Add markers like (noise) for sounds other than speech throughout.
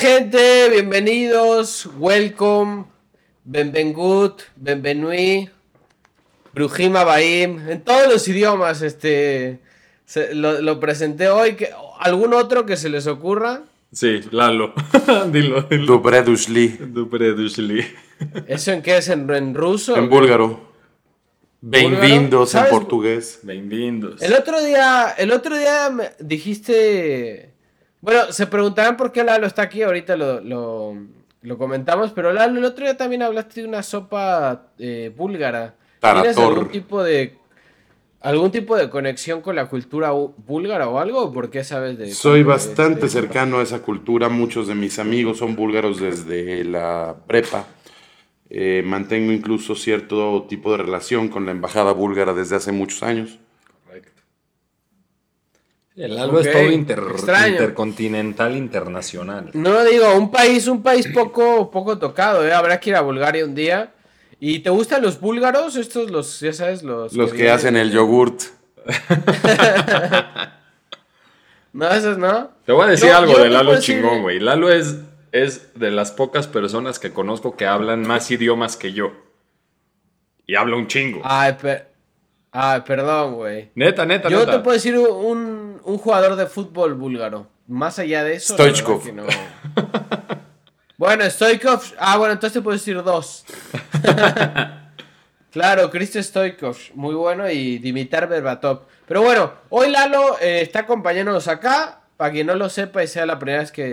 ¿Qué onda, gente? Bienvenidos, welcome, benvengut, benvenui, brujima baim, en todos los idiomas, este, se- lo, lo presenté hoy. Que, ¿Algún otro que se les ocurra? Sí, Lalo. (laughs) dilo, dilo. ¿Eso en qué es? ¿En, en ruso? En búlgaro. Bem-vindos en portugués. Bienvenidos. El otro día, el otro día me dijiste. Bueno, se preguntarán por qué Lalo está aquí, ahorita lo, lo, lo comentamos, pero Lalo, el otro día también hablaste de una sopa eh, búlgara. ¿Tienes Tarator. algún tipo de algún tipo de conexión con la cultura bú- búlgara o algo? ¿O ¿Por qué sabes de Soy de- bastante de- cercano a esa cultura. Muchos de mis amigos son búlgaros desde la prepa. Eh, mantengo incluso cierto tipo de relación con la embajada búlgara desde hace muchos años. El Lalo Ok, es todo inter- intercontinental internacional. No digo, un país, un país poco, poco tocado, ¿eh? Habrá que ir a Bulgaria un día. ¿Y te gustan los búlgaros? Estos, los, ya sabes, los... Los que hacen el yogurt. (laughs) No, esos no. Te voy a decir No, algo de Lalo decir- chingón, güey. Lalo es, es de las pocas personas que conozco que hablan más idiomas que yo. Y habla un chingo. Ay, per- Ay, perdón, güey. Neta, neta, Yo neta. te puedo decir un, un jugador de fútbol búlgaro. Más allá de eso. Stoichkov. no. (laughs) bueno, Stoikov. Ah, bueno, entonces te puedo decir dos. (laughs) claro, Cristo Stoikov. Muy bueno. Y Dimitar Berbatov. Pero bueno, hoy Lalo eh, está acompañándonos acá. Para quien no lo sepa y sea la primera vez que,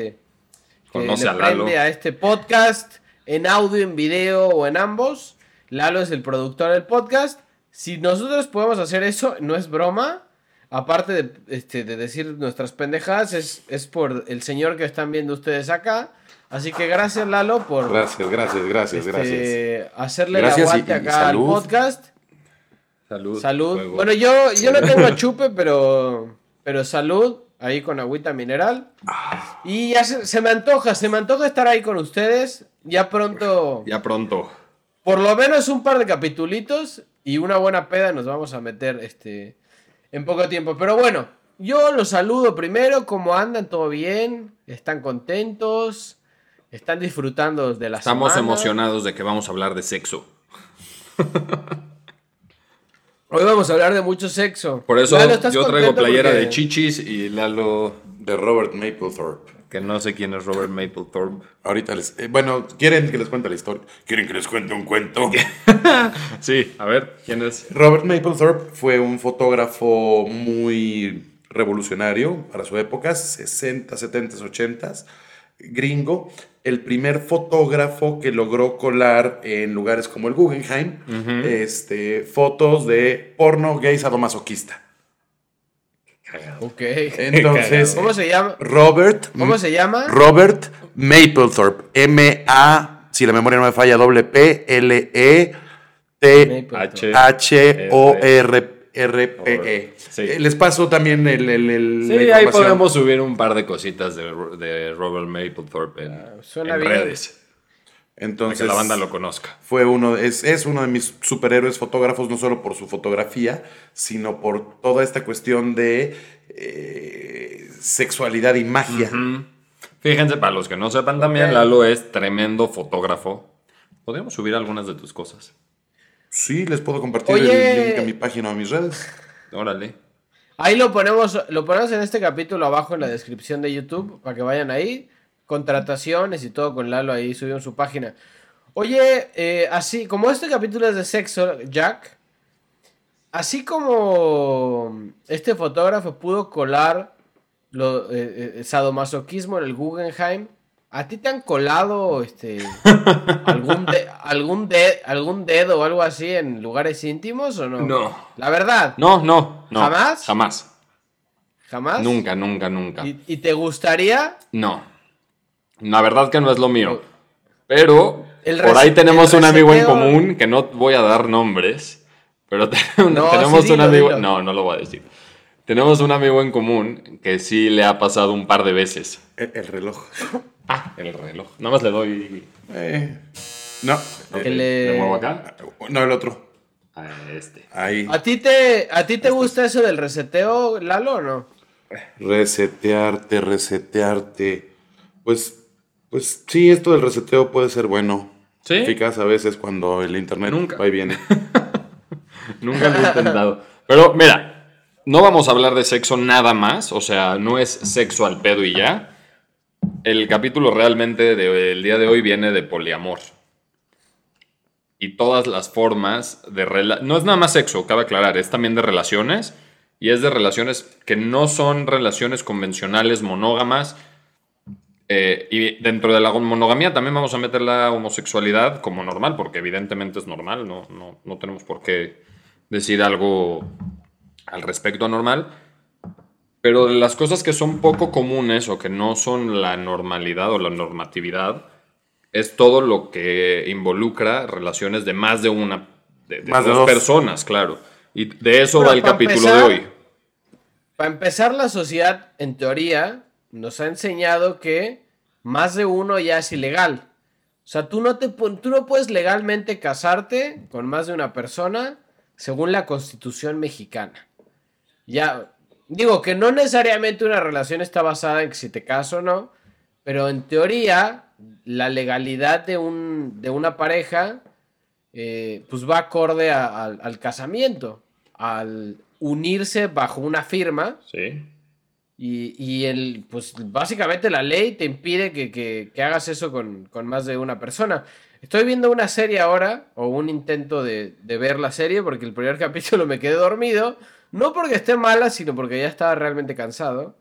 que Conoce le a Lalo. a este podcast en audio, en video o en ambos. Lalo es el productor del podcast. Si nosotros podemos hacer eso, no es broma. Aparte de, este, de decir nuestras pendejadas, es, es por el señor que están viendo ustedes acá. Así que gracias, Lalo, por Gracias, gracias, gracias, gracias. este, hacerle Gracias el y- aguante y acá salud. al podcast. Salud. Salud. Bueno, yo, yo lo tengo a (laughs) chupe, pero, pero salud. Ahí con agüita mineral. Y ya se, se me antoja, se me antoja estar ahí con ustedes. Ya pronto, Ya pronto. por lo menos un par de capitulitos y una buena peda nos vamos a meter este, en poco tiempo. Pero bueno, yo los saludo primero. ¿Cómo andan? ¿Todo bien? ¿Están contentos? ¿Están disfrutando de la Estamos semana? emocionados de que vamos a hablar de sexo. (laughs) Hoy vamos a hablar de mucho sexo. Por eso Lalo, ¿estás yo traigo playera porque- de chichis y Lalo, De Robert Mapplethorpe. Que no sé quién es Robert Mapplethorpe. Ahorita les... eh, bueno, ¿quieren que les cuente la historia? ¿Quieren que les cuente un cuento? (laughs) Sí, a ver, ¿quién es? Robert Mapplethorpe fue un fotógrafo muy revolucionario para su época, 60, 70, 80, gringo. El primer fotógrafo que logró colar en lugares como el Guggenheim este, fotos de porno gay sadomasoquista. Ok. Entonces, ¿Cómo se llama? Robert. ¿Cómo se llama? Robert Mapplethorpe. M-A, si la memoria no me falla, doble P, L-E, T, H. H-O-R-R-P-E. Sí. Eh, Les paso también el, el- el- Sí, ahí podemos subir un par de cositas de, de Robert Mapplethorpe en, suena en bien. redes. Para Entonces, que la banda lo conozca. fue uno, es, es uno de mis superhéroes fotógrafos, no solo por su fotografía, sino por toda esta cuestión de eh, sexualidad y magia. Fíjense, para los que no sepan también. Lalo es tremendo fotógrafo. Podríamos subir algunas de tus cosas. Sí, les puedo compartir Oye. el link a mi página o a mis redes. Órale. Ahí lo ponemos, lo ponemos en este capítulo abajo en la descripción de YouTube para que vayan ahí. Contrataciones y todo con Lalo ahí subió en su página. Oye, eh, así como este capítulo es de sexo, Jack, así como este fotógrafo pudo colar lo, eh, eh, sadomasoquismo en el Guggenheim, ¿a ti te han colado este (laughs) algún de- algún de- algún dedo o algo así en lugares íntimos o no? No. La verdad. No, no, no. ¿Jamás? Jamás. ¿Jamás? Nunca, nunca, nunca. ¿Y, y te gustaría? No. La verdad que no es lo mío. Pero El por ahí tenemos un amigo en común que no voy a dar nombres. Pero (laughs) No, tenemos sí, un dilo, amigo. dilo. No, no lo voy a decir. Tenemos un amigo en común que sí le ha pasado un par de veces. El, el reloj. (laughs) Ah, el reloj. Nada más le doy. Eh, no, eh, le- ¿Le muevo acá? no el otro. A este. Ahí. ¿A ti te, a ti te gusta eso del reseteo, Lalo, o no? Resetearte, resetearte. Pues, pues sí, esto del reseteo puede ser bueno. ¿Sí? Eficaz a veces cuando el internet Nunca. va y viene. (laughs) Nunca lo he intentado. (laughs) Pero mira, no vamos a hablar de sexo nada más. O sea, no es sexo al pedo y ya. El capítulo realmente del día de hoy viene de poliamor. Y todas las formas de... rela- no es nada más sexo, cabe aclarar, es también de relaciones. Y es de relaciones que no son relaciones convencionales, monógamas. Eh, y dentro de la monogamía también vamos a meter la homosexualidad como normal, porque evidentemente es normal, no, no, no tenemos por qué decir algo al respecto anormal. Pero de las cosas que son poco comunes o que no son la normalidad o la normatividad, es todo lo que involucra relaciones de más de una, de, de Más de dos, dos. personas, claro. Y de eso Bueno, va el capítulo empezar- de hoy. Para empezar, la sociedad, en teoría, nos ha enseñado que más de uno ya es ilegal. O sea, tú no, te, tú no puedes legalmente casarte con más de una persona según la constitución mexicana. Ya, digo que no necesariamente una relación está basada en que si te caso o no, pero en teoría la legalidad de, un, de una pareja eh, pues va acorde al casamiento, al unirse bajo una firma Sí. Y, y el, pues básicamente la ley te impide que, que- que hagas eso con, con más de una persona. Estoy viendo una serie ahora, o un intento de, de ver la serie, porque el primer (laughs) capítulo me quedé dormido, no porque esté mala, sino porque ya estaba realmente cansado.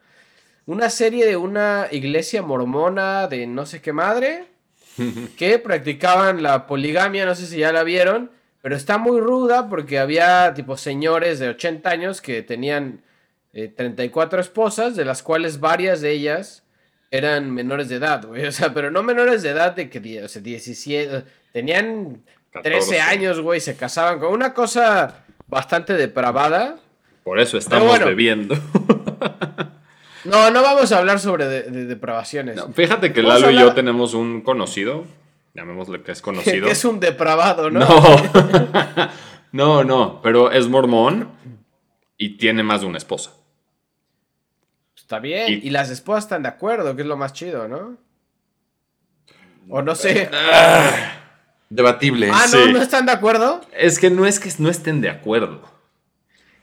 Una serie de una iglesia mormona de no sé qué madre, (laughs) que practicaban la poligamia, no sé si ya la vieron, pero está muy ruda porque había tipo señores de 80 años que tenían eh, 34 esposas, de las cuales varias de ellas eran menores de edad, güey. (laughs) O sea, pero no menores de edad de que o sea, 17, tenían 13 14. años, güey, se casaban con una cosa bastante depravada. Por eso estamos bueno. bebiendo. (laughs) No, no vamos a hablar sobre de- de depravaciones. No, fíjate que Lalo y yo tenemos un conocido, llamémosle que es (laughs) conocido. que es un depravado, ¿no? No. no, no, pero es mormón y tiene más de una esposa. Está bien. Y- Y, las esposas están de acuerdo, que es lo más chido, ¿no? O no sé. (laughs) Debatible. Ah, no, sí. no están de acuerdo. Es que no es que no estén de acuerdo.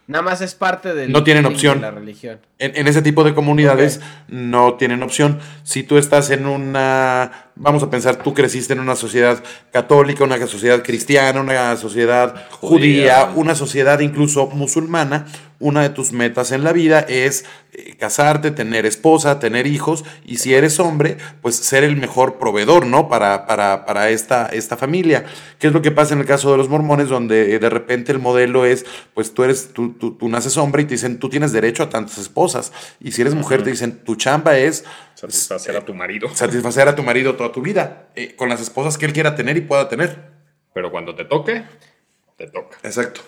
Nada más es parte del No tienen de opción. la religión. En, en ese tipo de comunidades no tienen opción. Si tú estás en una, vamos a pensar, tú creciste en una sociedad católica, una sociedad cristiana, una sociedad judía, Judía. una sociedad incluso musulmana, una de tus metas en la vida es eh, casarte, tener esposa, tener hijos, y si eres hombre, pues ser el mejor proveedor, ¿no? Para, para, para esta, esta familia. ¿Qué es lo que pasa en el caso de los mormones, donde eh, de repente el modelo es, pues tú eres, tú, tú, tú naces hombre y te dicen, tú tienes derecho a tantas esposas, y si eres mujer te dicen, tu chamba es Satisfacer a tu marido. (laughs) satisfacer a tu marido toda tu vida, eh, con las esposas que él quiera tener y pueda tener. Pero cuando te toque, te toca. Exacto.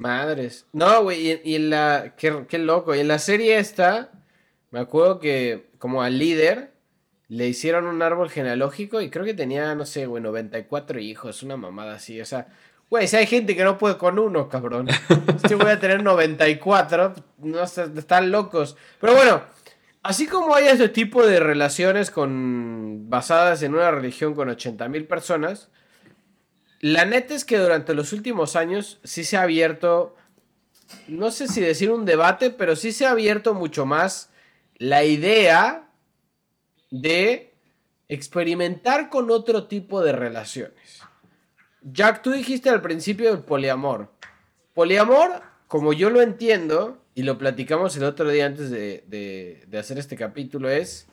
Madres. No, güey, y, y en la. Qué, qué loco. Y en la serie esta, me acuerdo que, como al líder, le hicieron un árbol genealógico y creo que tenía, no sé, güey, 94 hijos, una mamada así. O sea, güey, si hay gente que no puede con uno, cabrón. (laughs) Este voy a tener 94, no están locos. Pero bueno, así como hay este tipo de relaciones con basadas en una religión con 80 mil personas. La neta es que durante los últimos años sí se ha abierto, no sé si decir un debate, pero sí se ha abierto mucho más la idea de experimentar con otro tipo de relaciones. Jack, tú dijiste al principio el poliamor. Poliamor, como yo lo entiendo, y lo platicamos el otro día antes de- de hacer este capítulo, es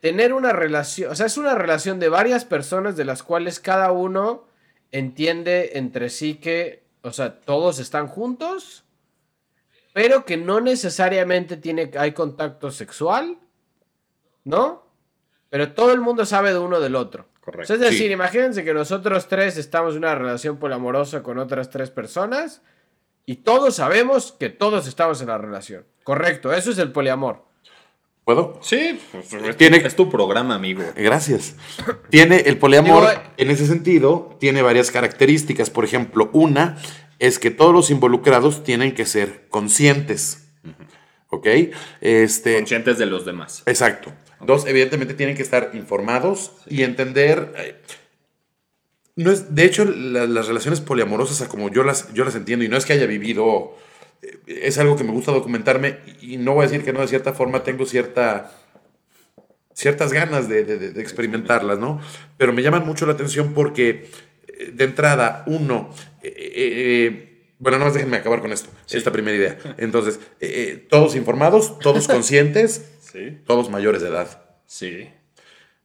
tener una relación, o sea, es una relación de varias personas de las cuales cada uno entiende entre sí que, o sea, todos están juntos, pero que no necesariamente tiene, hay contacto sexual, ¿no? Pero todo el mundo sabe de uno del otro. Correcto. O sea, es decir, Sí. imagínense que nosotros tres estamos en una relación poliamorosa con otras tres personas y todos sabemos que todos estamos en la relación. Correcto, eso es el poliamor. ¿Puedo? Sí, pues, es, Tiene- tu, es tu programa, amigo. Gracias. Tiene el poliamor, Digo, eh, en ese sentido, tiene varias características. Por ejemplo, una es que todos los involucrados tienen que ser conscientes. ¿Ok? Este, Conscientes de los demás. exacto. Dos, evidentemente tienen que estar informados y entender... eh, no es, de hecho, la- las relaciones poliamorosas, a como yo las, yo las entiendo, y no es que haya vivido, es algo que me gusta documentarme, y no voy a decir que no, de cierta forma tengo cierta, ciertas ganas de, de- experimentarlas, ¿no? Pero me llaman mucho la atención porque, eh, de entrada, uno, eh, eh, bueno, nada más déjenme acabar con esto, esta primera idea. Entonces, eh, todos informados, todos (laughs) conscientes, Sí. todos mayores de edad. Sí.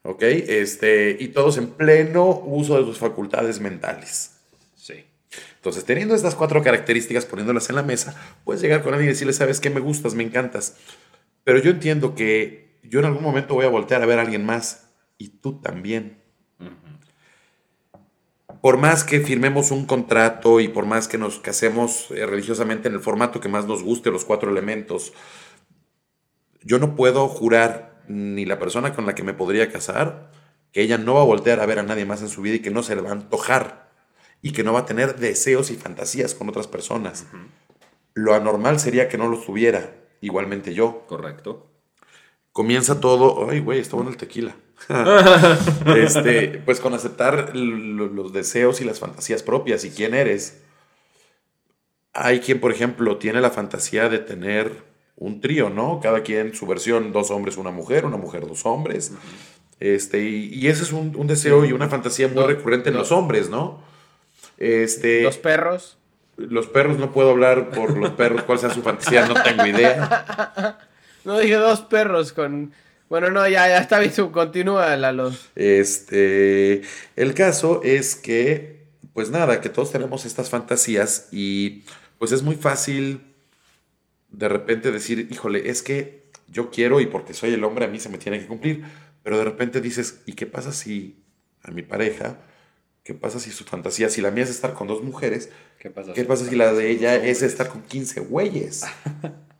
¿Ok? Este, y todos en pleno uso de sus facultades mentales. Entonces, teniendo estas cuatro características, poniéndolas en la mesa, puedes llegar con alguien y decirle, sabes qué, me gustas, me encantas. Pero yo entiendo que yo en algún momento voy a voltear a ver a alguien más y tú también. Por más que firmemos un contrato y por más que nos casemos eh, religiosamente en el formato que más nos guste, los cuatro elementos, yo no puedo jurar ni la persona con la que me podría casar que ella no va a voltear a ver a nadie más en su vida y que no se le va a antojar y que no va a tener deseos y fantasías con otras personas. Lo anormal sería que no los tuviera, igualmente yo. Correcto. Comienza todo, ay güey, está bueno el tequila. (laughs) este, pues con aceptar lo- los deseos y las fantasías propias y quién eres. Hay quien, por ejemplo, tiene la fantasía de tener un trío, ¿no? Cada quien su versión, dos hombres, una mujer, una mujer, dos hombres. Este, y, y ese es un, un deseo y una fantasía muy No, recurrente en los hombres, ¿no? Este, Los perros. los perros, no puedo hablar por los perros, cuál sea su fantasía, no tengo idea. No dije dos perros con. Bueno, no, ya, ya está bien. Continúa, Lalo. Este, el caso es que, pues nada, que todos tenemos estas fantasías y pues es muy fácil de repente decir, híjole, es que yo quiero y porque soy el hombre a mí se me tiene que cumplir, pero de repente dices, ¿y qué pasa si a mi pareja, qué pasa si su fantasía, si la mía es estar con dos mujeres, ¿Qué pasa? qué pasa si la de ella es estar con 15 güeyes?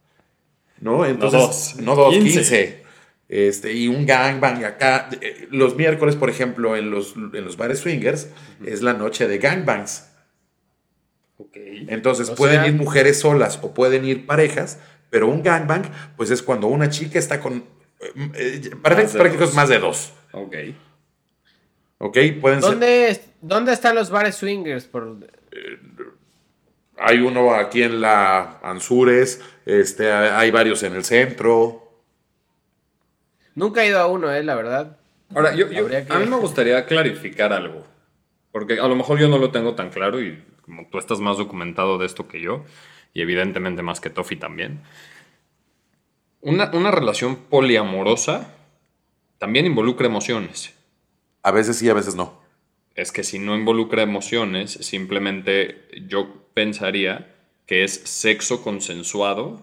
(laughs) ¿No? Entonces, dos, no dos, 15. 15. Este, y un gangbang acá. Eh, Los miércoles, por ejemplo, en los, en los bares swingers, es la noche de gangbangs. Ok. Entonces O pueden sea- ir mujeres solas o pueden ir parejas, pero un gangbang, pues es cuando una chica está con. eh, eh, para Más prácticos, más de dos. Ok. ¿Ok? Pueden ser. ¿Dónde, ¿Dónde están los bares swingers? Por... Hay uno aquí en la Anzures, este, hay varios en el centro. Nunca he ido a uno, eh, la verdad. Ahora, yo, yo- Habría que- a mí me gustaría clarificar algo. Porque a lo mejor yo no lo tengo tan claro y como tú estás más documentado de esto que yo, y evidentemente más que Tofi también. Una, una relación poliamorosa también involucra emociones. A veces sí, a veces no. Es que si no involucra emociones, simplemente yo pensaría que es sexo consensuado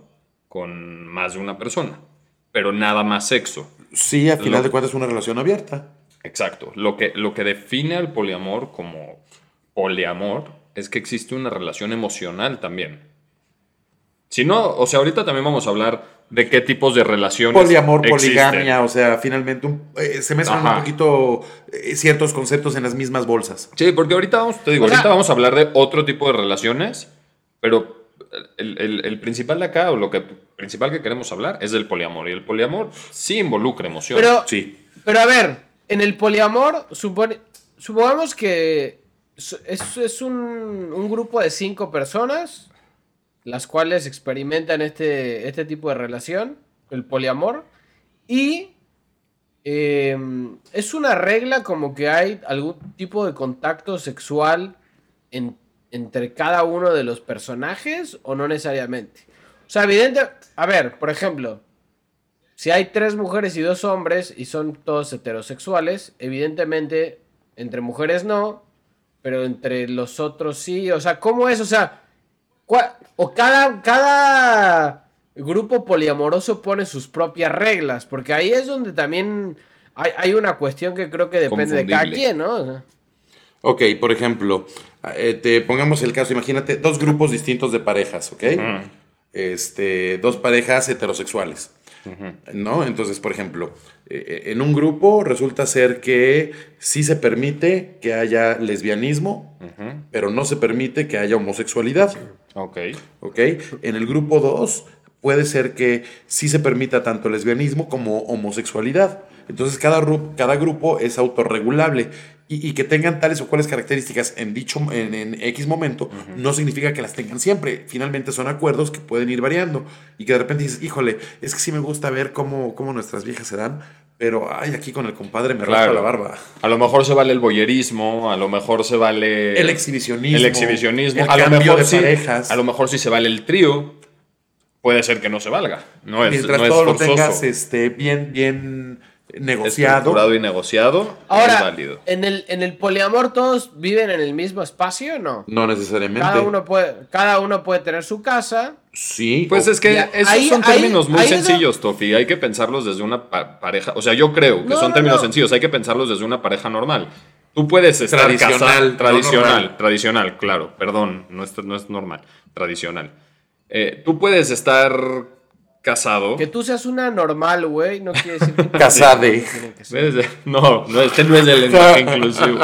con más de una persona, pero nada más sexo. Sí, a final Lo- de cuentas es una relación abierta. Exacto. Lo que, lo que define al poliamor como poliamor es que existe una relación emocional también. Si no, o sea, ahorita también vamos a hablar de qué tipos de relaciones. Poliamor, existen. poligamia, o sea, finalmente un- eh, se mezclan Ajá. un poquito eh, ciertos conceptos en las mismas bolsas. Sí, porque ahorita vamos, te digo, O sea- ahorita vamos a hablar de otro tipo de relaciones, pero el, el- el principal de acá, o lo que principal que queremos hablar, es del poliamor. Y el poliamor sí involucra emociones. Pero, Sí. pero a ver, en el poliamor, supone, supongamos que es, es- es un, un grupo de cinco personas, las cuales experimentan este, este tipo de relación, el poliamor, y eh, es una regla como que hay algún tipo de contacto sexual en- entre cada uno de los personajes o no necesariamente. O sea, evidente, a ver, por ejemplo, si hay tres mujeres y dos hombres y son todos heterosexuales, evidentemente entre mujeres no, pero entre los otros sí. O sea, ¿cómo es? O sea, o cada, cada grupo poliamoroso pone sus propias reglas, porque ahí es donde también hay, hay una cuestión que creo que depende de cada quien, ¿no? O sea, Ok, por ejemplo, eh, te pongamos el caso, imagínate dos grupos distintos de parejas, ¿ok? Este, dos parejas heterosexuales. ¿No? Entonces, por ejemplo, eh, en un grupo resulta ser que sí se permite que haya lesbianismo, pero no se permite que haya homosexualidad. Ok. ¿Ok? En el grupo 2 puede ser que sí se permita tanto lesbianismo como homosexualidad. Entonces cada, cada grupo es autorregulable y, y que tengan tales o cuales características en dicho en, en X momento no significa que las tengan siempre. Finalmente son acuerdos que pueden ir variando y que de repente dices, híjole, es que sí me gusta ver cómo, cómo nuestras viejas se dan, pero ay, aquí con el compadre me Claro. la barba. A lo mejor se vale el boyerismo, a lo mejor se vale El exhibicionismo. el exhibicionismo, el a lo cambio mejor de sí, parejas. a lo mejor sí se vale el trío. Puede ser que no se valga. No es, Mientras no es todo lo tengas este, bien, bien negociado. Estructurado y negociado, es Ahora, válido. en el, en el poliamor todos viven en el mismo espacio o no? No necesariamente. Cada uno puede, cada uno puede tener su casa. Sí. Pues o- es que Ya, esos ahí- son ahí- términos muy ahí es sencillos, Tofi. Hay que pensarlos desde una pa- pareja. O sea, yo creo que No, son no, términos no. sencillos. Hay que pensarlos desde una pareja normal. Tú puedes estar Tradicional, casado- no tradicional, tradicional, claro. Perdón, no es, no es normal, tradicional. Eh, tú puedes estar casado. Que tú seas una normal, güey, no quiere decir que... (laughs) Casade. No, no, este no es el lenguaje (laughs) inclusivo.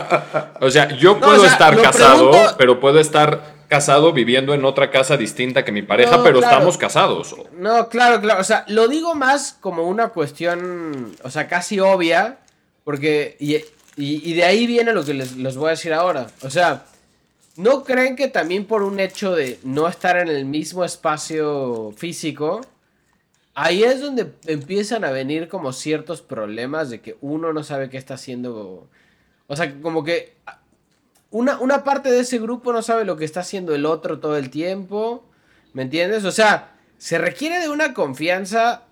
(laughs) o sea, yo No, puedo o sea, estar casado, pregunto- pero puedo estar casado viviendo en otra casa distinta que mi pareja, No, pero claro. estamos casados. No, claro, claro. O sea, lo digo más como una cuestión, o sea, casi obvia, porque... Y, y- y de ahí viene lo que les, les voy a decir ahora. O sea, ¿no creen que también por un hecho de no estar en el mismo espacio físico, ahí es donde empiezan a venir como ciertos problemas de que uno no sabe qué está haciendo? O sea, como que una, una parte de ese grupo no sabe lo que está haciendo el otro todo el tiempo. ¿Me entiendes? O sea, se requiere de una confianza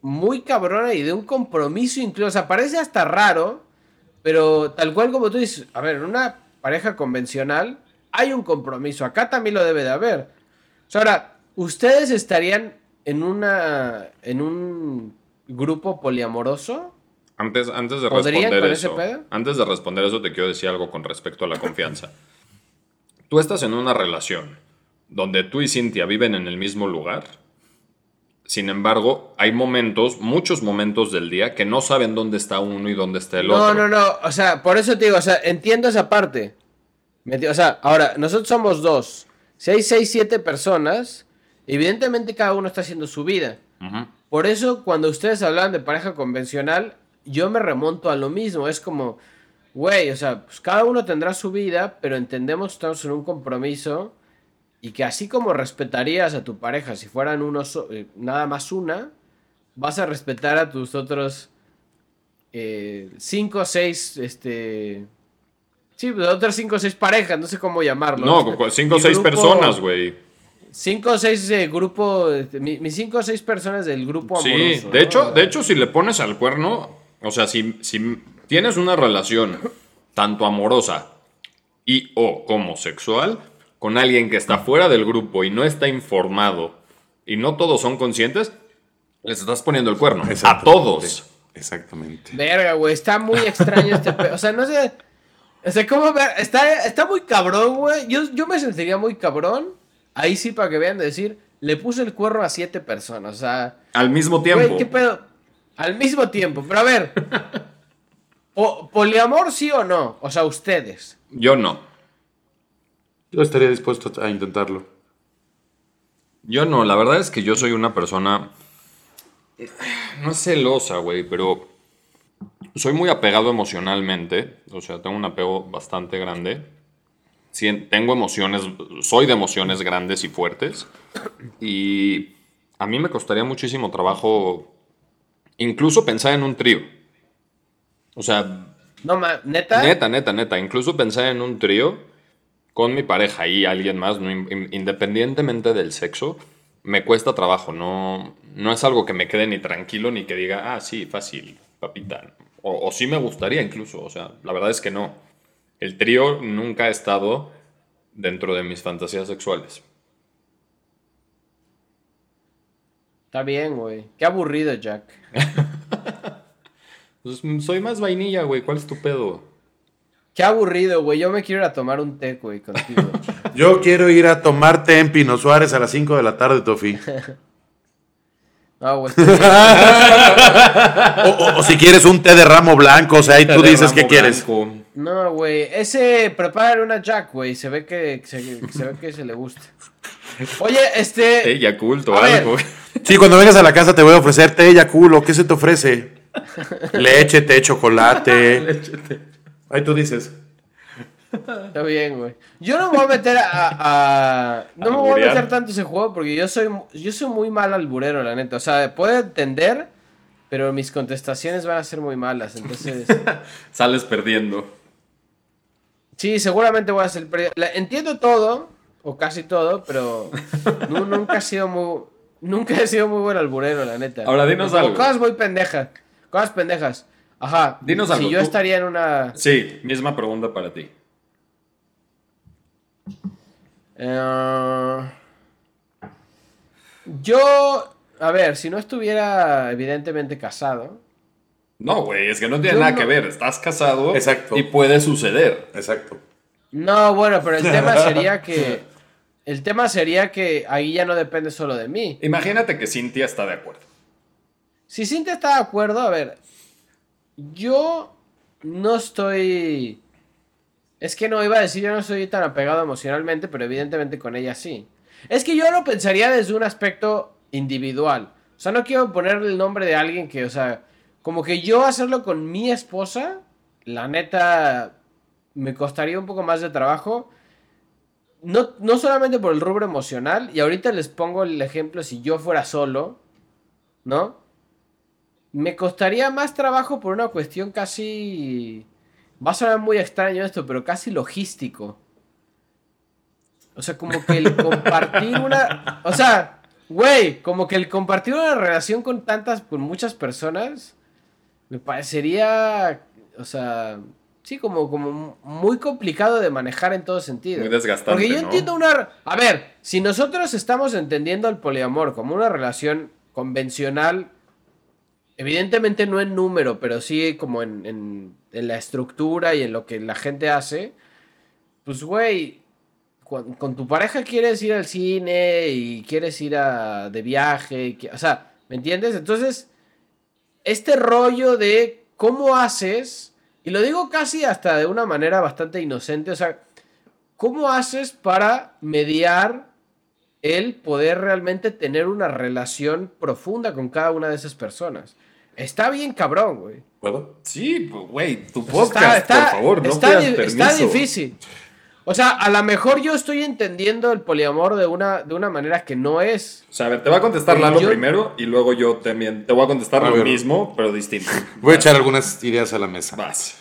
muy cabrona y de un compromiso incluso. O sea, parece hasta raro, pero tal cual como tú dices, a ver, una pareja convencional hay un compromiso. Acá también lo debe de haber. O sea, ahora, ¿ustedes estarían en una. en un grupo poliamoroso? Antes, antes de ¿Podrían responder eso, antes de responder eso, te quiero decir algo con respecto a la confianza. Tú estás en una relación donde tú y Cintia viven en el mismo lugar. Sin embargo, hay momentos, muchos momentos del día que no saben dónde está uno y dónde está el No, otro. no, no. O sea, por eso te digo, o sea, entiendo esa parte. O sea, ahora, nosotros somos dos. Si hay seis, siete personas, evidentemente cada uno está haciendo su vida. Por eso, cuando ustedes hablan de pareja convencional, yo me remonto a lo mismo. Es como, güey, o sea, pues cada uno tendrá su vida, pero entendemos que estamos en un compromiso y que así como respetarías a tu pareja si fueran uno so- eh, nada más una, vas a respetar a tus otros eh, cinco o seis, este... Sí, pues, otras cinco o seis parejas, no sé cómo llamarlo. No, cu- cinco o Mi seis grupo- personas, güey. Cinco o seis eh, grupo, este, mi- mis cinco o seis personas del grupo amoroso. Sí, de ¿no? hecho, de hecho, si le pones al cuerno, o sea, si, si tienes una relación tanto amorosa y o como sexual con alguien que está fuera del grupo y no está informado y no todos son conscientes, les estás poniendo el cuerno. A todos. Exactamente. Verga, güey, está muy extraño este pe- O sea, no sé. O sea, ¿cómo ver? Está, está muy cabrón, güey. Yo, yo me sentiría muy cabrón. Ahí sí, para que vean de decir, le puse el cuerno a siete personas. O sea, Al mismo tiempo. güey, ¿qué pedo? Al mismo tiempo. Pero a ver. (laughs) po- ¿Poliamor sí o no? O sea, ustedes. Yo no. Yo estaría dispuesto a intentarlo. Yo no, la verdad es que yo soy una persona. No es celosa, güey, pero. Soy muy apegado emocionalmente. O sea, tengo un apego bastante grande. Sí, tengo emociones. Soy de emociones grandes y fuertes. Y. A mí me costaría muchísimo trabajo. Incluso pensar en un trío. O sea, No, ma, neta. Neta, neta, neta. Incluso pensar en un trío con mi pareja y alguien más, independientemente del sexo, me cuesta trabajo. No, no es algo que me quede ni tranquilo ni que diga, ah, sí, fácil, papita. O, o sí me gustaría incluso. O sea, la verdad es que no. El trío nunca ha estado dentro de mis fantasías sexuales. Está bien, güey. Qué aburrido, Jack. (laughs) Pues, mm, soy más vainilla, güey. ¿Cuál es tu pedo? Qué aburrido, güey. Yo me quiero ir a tomar un té, güey, contigo. (laughs) Yo quiero ir a tomar té en Pino Suárez a las 5 de la tarde, Tofi. (laughs) Güey. (laughs) O, o- o si quieres un té de ramo blanco, o sea, ahí tú dices qué quieres. No, güey. Ese, prepara una Jack, güey. Se ve que se, se ve que se le gusta. Oye, este. Té Yakult o ver. algo. Sí, cuando vengas a la casa te voy a ofrecer té Yaculo. ¿Qué se te ofrece? (laughs) Leche, té, chocolate. Ahí tú dices. Está bien, güey. Yo no me voy a meter a. a- (laughs) no me voy a meter tanto ese juego porque yo soy, yo soy muy mal alburero, la neta. O sea, puedo entender, pero mis contestaciones van a ser muy malas. Entonces. (laughs) Sales perdiendo. sí, seguramente voy a ser. perdido. Entiendo todo, o casi todo, pero. (laughs) nu- nunca he sido muy. Nunca he sido muy buen alburero, la neta. Ahora, dinos O algo. Cosas muy pendejas. Cosas pendejas. Ajá. Dinos si algo, yo tú- estaría en una. Sí, misma pregunta para ti. Eh, yo, a ver, si no estuviera evidentemente casado, No, güey, es que no tiene nada no- que ver. Estás casado Exacto. y puede suceder. Exacto. no, bueno, pero el tema (laughs) sería que, el tema sería que ahí ya no depende solo de mí. Imagínate que Cintia está de acuerdo. Si Cintia está de acuerdo, a ver, yo no estoy, es que no iba a decir yo no estoy tan apegado emocionalmente, pero evidentemente con ella sí. Es que yo lo pensaría desde un aspecto individual. O sea, no quiero ponerle el nombre de alguien que, o sea, como que yo hacerlo con mi esposa, la neta, me costaría un poco más de trabajo. No, no solamente por el rubro emocional, y ahorita les pongo el ejemplo si yo fuera solo, ¿no? Me costaría más trabajo por una cuestión casi... Va a sonar muy extraño esto, pero casi logístico. O sea, como que el (laughs) compartir una... O sea, güey, como que el compartir una relación con tantas, con muchas personas, me parecería, o sea, sí, como, como muy complicado de manejar en todo sentido. Muy desgastante, Porque yo ¿no? entiendo una... A ver, si nosotros estamos entendiendo el poliamor como una relación convencional, evidentemente no en número, pero sí como en, en- en la estructura y en lo que la gente hace, pues güey, con, con tu pareja quieres ir al cine y quieres ir a, de viaje, y o sea, ¿me entiendes? Entonces, este rollo de cómo haces, y lo digo casi hasta de una manera bastante inocente, o sea, ¿cómo haces para mediar el poder realmente tener una relación profunda con cada una de esas personas? Está bien cabrón, güey. ¿Puedo? Sí, pues, güey, tu podcast, por favor, no está, di- permiso. está difícil. O sea, a lo mejor yo estoy entendiendo el poliamor de una, de una manera que no es. O sea, a ver, te voy a contestar Lalo yo- primero y luego yo también te voy a contestar A lo mismo, pero distinto. (laughs) Voy a echar algunas ideas a la mesa. Vas.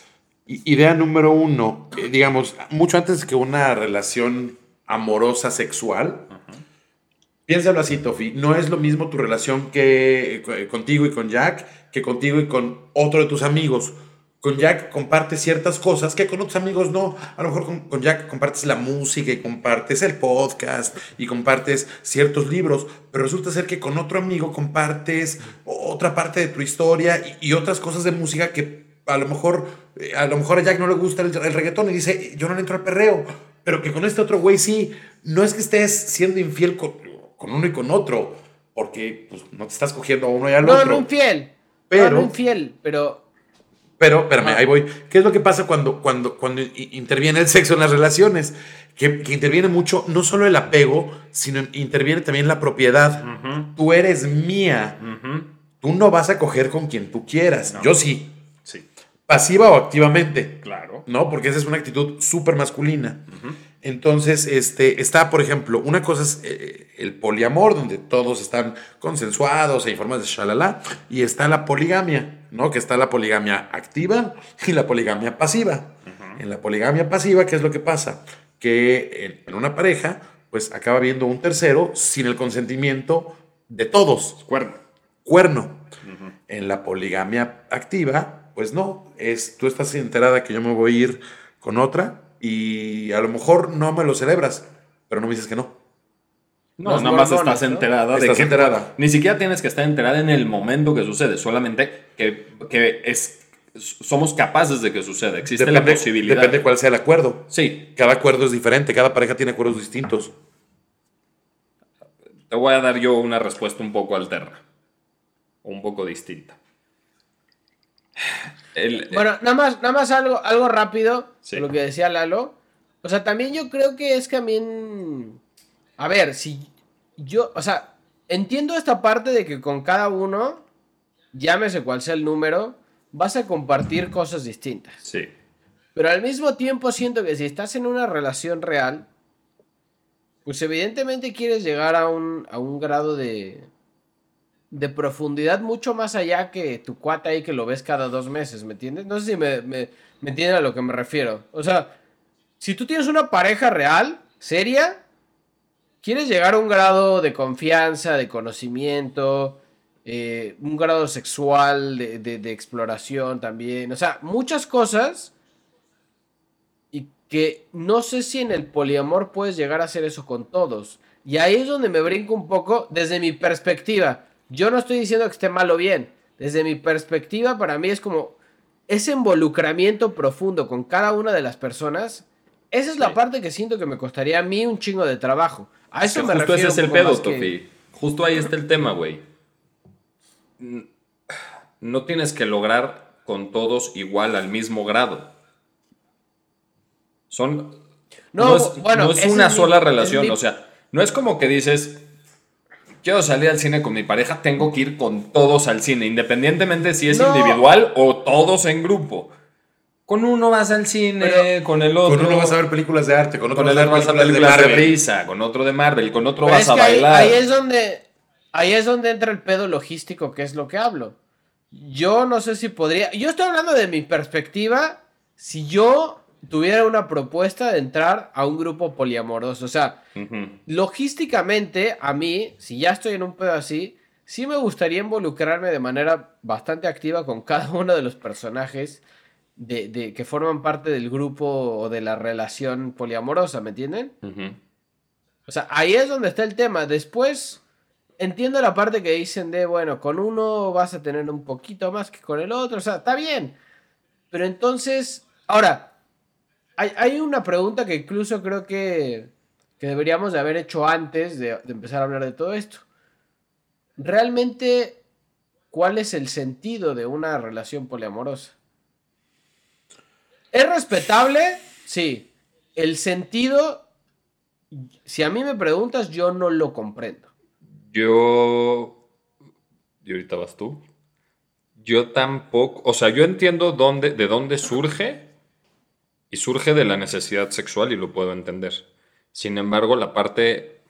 I- Idea número uno, eh, digamos, mucho antes que una relación amorosa sexual, piénsalo así, Tofi, no es lo mismo tu relación que eh, contigo y con Jack que contigo y con otro de tus amigos. Con Jack compartes ciertas cosas que con otros amigos no. A lo mejor con, con Jack compartes la música y compartes el podcast y compartes ciertos libros, pero resulta ser que con otro amigo compartes otra parte de tu historia y, y otras cosas de música que a lo mejor eh, a lo mejor a Jack no le gusta el, el reggaetón y dice, yo no le entro al perreo, pero que con este otro güey sí. No es que estés siendo infiel con, con uno y con otro, porque pues, no te estás cogiendo a uno y al No, otro. no infiel. Pero- No, no infiel, pero. Pero, espérame, ahí voy. ¿Qué es lo que pasa cuando, cuando, cuando interviene el sexo en las relaciones? Que, que interviene mucho, no solo el apego, sino interviene también la propiedad. Tú eres mía. Tú no vas a coger con quien tú quieras. No. Yo sí. Sí, Pasiva o activamente. claro. ¿no? Porque esa es una actitud súper masculina. Entonces, este, está, por ejemplo, una cosa es eh, el poliamor, donde todos están consensuados e informados de shalala, y está la poligamia, ¿no? Que está la poligamia activa y la poligamia pasiva. En la poligamia pasiva, ¿qué es lo que pasa? Que en, en una pareja, pues acaba viendo un tercero sin el consentimiento de todos Cuerno. cuerno. En la poligamia activa, pues no, es tú estás enterada que yo me voy a ir con otra y a lo mejor no me lo celebras, pero no me dices que no. No, nada más estás ¿no? enterada de Estás que... enterada. Ni siquiera tienes que estar enterada en el momento que sucede, solamente que, que es, somos capaces de que suceda. Existe la posibilidad. depende cuál sea el acuerdo. Sí, Cada acuerdo es diferente, cada pareja tiene acuerdos distintos. te voy a dar yo una respuesta un poco alterna. Un poco distinta. El- Bueno, nada más, nada más algo, algo rápido, Sí. lo que decía Lalo. O sea, también yo creo que es también. a ver, si yo, o sea, entiendo esta parte de que con cada uno, llámese cual sea el número, vas a compartir cosas distintas. Sí. Pero al mismo tiempo siento que si estás en una relación real, pues evidentemente quieres llegar a un, a un grado de, de profundidad mucho más allá que tu cuata ahí que lo ves cada dos meses, ¿me entiendes? No sé si me, me, entienden a lo que me refiero. O sea, si tú tienes una pareja real, seria, quieres llegar a un grado de confianza, de conocimiento, eh, un grado sexual, de, de, de exploración también. O sea, muchas cosas y que no sé si en el poliamor puedes llegar a hacer eso con todos. Y ahí es donde me brinco un poco desde mi perspectiva. Yo no estoy diciendo que esté mal o bien. Desde mi perspectiva, para mí es como ese involucramiento profundo con cada una de las personas. Esa es la parte que siento que me costaría a mí un chingo de trabajo. A eso Que me justo refiero. ese es el pedo, que- Tofi. Justo ahí está el tema, güey. No tienes que lograr con todos igual al mismo grado. Son. No, No, es, bueno, no es una es sola relación. mi- O sea, no es como que dices. Quiero salir al cine con mi pareja, tengo que ir con todos al cine, independientemente si es No. individual o todos en grupo. Con uno vas al cine, Pero- con el otro. Con uno vas a ver películas de arte, con otro con el vas otro vas a ver películas de risa, con otro de Marvel, con otro Pero vas a ahí- bailar. Ahí, es donde. Ahí es donde entra el pedo logístico, que es lo que hablo. Yo no sé si podría. Yo estoy hablando de mi perspectiva. Si yo tuviera una propuesta de entrar a un grupo poliamoroso. O sea, logísticamente, a mí, si ya estoy en un pedo así, sí me gustaría involucrarme de manera bastante activa con cada (laughs) uno de los personajes de, de- que forman parte del grupo o de la relación poliamorosa, ¿me entienden? O sea, ahí es donde está el tema. Después, entiendo la parte que dicen de, bueno, con uno vas a tener un poquito más que con el otro. O sea, está bien. Pero entonces, ahora, hay, una pregunta que incluso creo que, que deberíamos de haber hecho antes de, de empezar a hablar de todo esto. Realmente, ¿cuál es el sentido de una relación poliamorosa? ¿Es respetable? Sí. El sentido, si a mí me preguntas, yo no lo comprendo. Yo. Y ahorita vas tú. Yo tampoco. O sea, yo entiendo dónde, de dónde surge. Y surge de la necesidad sexual y lo puedo entender. Sin embargo, la parte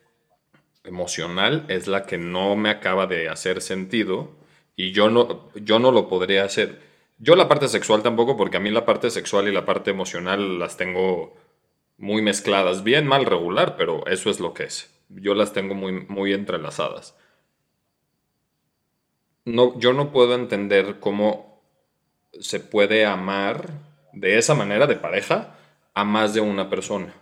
emocional es la que no me acaba de hacer sentido. Y yo no, yo no lo podría hacer. Yo la parte sexual tampoco, porque a mí la parte sexual y la parte emocional las tengo muy mezcladas. Bien, mal, regular, pero eso es lo que es. Yo las tengo muy, muy entrelazadas. No, yo no puedo entender cómo se puede amar de esa manera de pareja a más de una persona.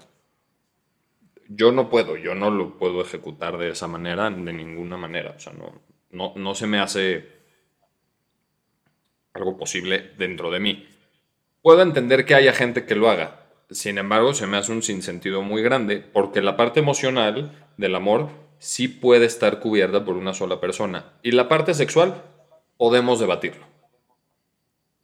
Yo no puedo, yo no lo puedo ejecutar de esa manera, de ninguna manera. O sea, no, no, no se me hace algo posible dentro de mí. Puedo entender que haya gente que lo haga. Sin embargo, se me hace un sinsentido muy grande porque la parte emocional del amor sí puede estar cubierta por una sola persona. Y la parte sexual podemos debatirlo.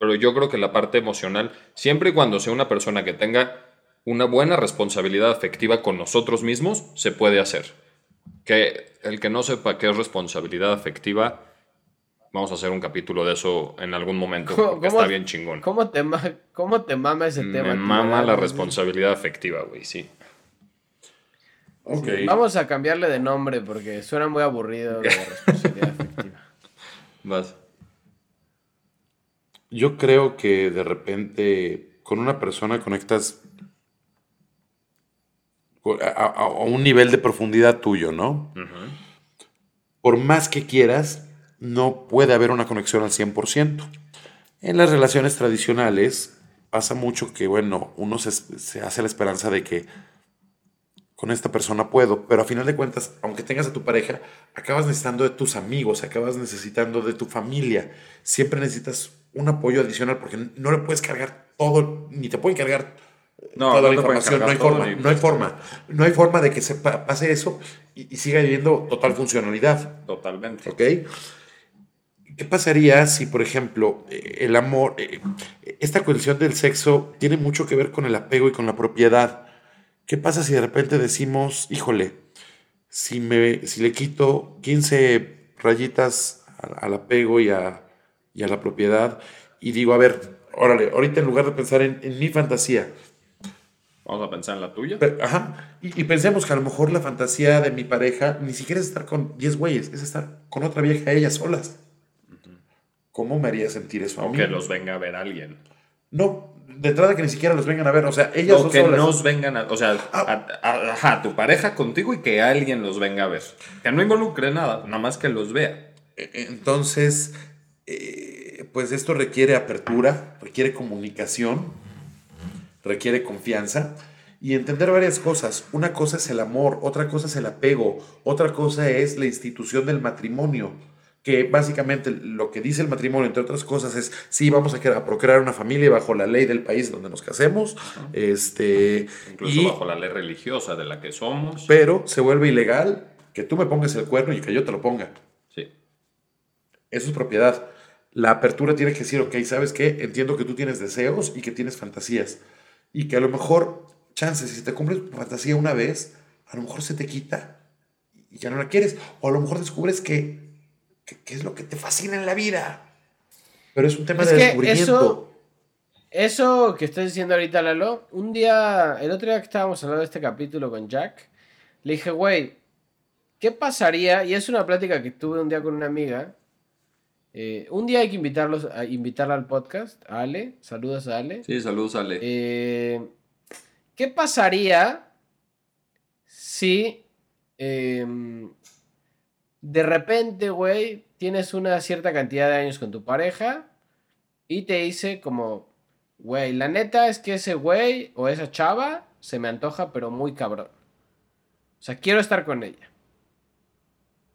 Pero yo creo que la parte emocional, siempre y cuando sea una persona que tenga una buena responsabilidad afectiva con nosotros mismos, se puede hacer. Que el que no sepa qué es responsabilidad afectiva, vamos a hacer un capítulo de eso en algún momento, ¿Cómo- porque está bien chingón. ¿Cómo te, cómo te mama ese tema? Me mama la responsabilidad afectiva, güey, sí. Ok. Vamos a cambiarle de nombre porque suena muy aburrido de (laughs) responsabilidad afectiva. Vas. Yo creo que de repente con una persona conectas co- a, a- a un nivel de profundidad tuyo, ¿no? Por más que quieras, no puede haber una conexión al 100%. En las relaciones tradicionales pasa mucho que, bueno, uno se, se hace la esperanza de que con esta persona puedo, pero a final de cuentas, aunque tengas a tu pareja, acabas necesitando de tus amigos, acabas necesitando de tu familia. Siempre necesitas un apoyo adicional porque no le puedes cargar todo, ni te pueden cargar No, toda no la información. No hay forma, no hay forma. No hay forma de que se pa- pase eso y, y siga viviendo total funcionalidad. Totalmente. ¿Ok? ¿Qué pasaría si, por ejemplo, eh, el amor, eh, esta cuestión del sexo tiene mucho que ver con el apego y con la propiedad? ¿Qué pasa si de repente decimos, híjole, si, me, si le quito 15 rayitas al, apego y a, y a, la propiedad y digo, a ver, órale, ahorita en lugar de pensar en, en mi fantasía, Vamos a pensar en la tuya. ajá. Y, pensemos que a lo mejor la fantasía de mi pareja ni siquiera es estar con 10 güeyes, es estar con otra vieja ellas solas. ¿Cómo me haría sentir eso a mí? Que los venga a ver alguien. No, de entrada que ni siquiera los vengan a ver, o sea, ellas o que nos vengan a, o sea, ah. ajá, tu pareja contigo y que alguien los venga a ver. Que no involucre nada, nada más que los vea. E, entonces, eh, pues esto requiere apertura, requiere comunicación, requiere confianza y entender varias cosas. Una cosa es el amor, otra cosa es el apego, otra cosa es la institución del matrimonio que básicamente lo que dice el matrimonio, entre otras cosas, es sí, vamos a, procrear una familia bajo la ley del país donde nos casemos. este, Incluso bajo la ley religiosa de la que somos. Pero se vuelve ilegal que tú me pongas el cuerno y que yo te lo ponga. Sí. Eso es propiedad. La apertura tiene que decir, ok, ¿sabes qué? Entiendo que tú tienes deseos y que tienes fantasías. Y que a lo mejor, chances, si te cumples tu fantasía una vez, a lo mejor se te quita y ya no la quieres. O a lo mejor descubres que ¿Qué, es lo que te fascina en la vida? Pero es un tema de descubrimiento. Eso, que estás diciendo ahorita, Lalo, un día, el otro día que estábamos hablando de este capítulo con Jack, le dije, güey, ¿qué pasaría? Y es una plática que tuve un día con una amiga. Eh, un día hay que invitarlos, a invitarla al podcast, a Ale. Saludos a Ale. Sí, saludos a Ale. Eh, ¿Qué pasaría si em, de repente, güey, tienes una cierta cantidad de años con tu pareja y te dice como, güey, la neta es que ese güey o esa chava se me antoja, pero muy cabrón. O sea, quiero estar con ella.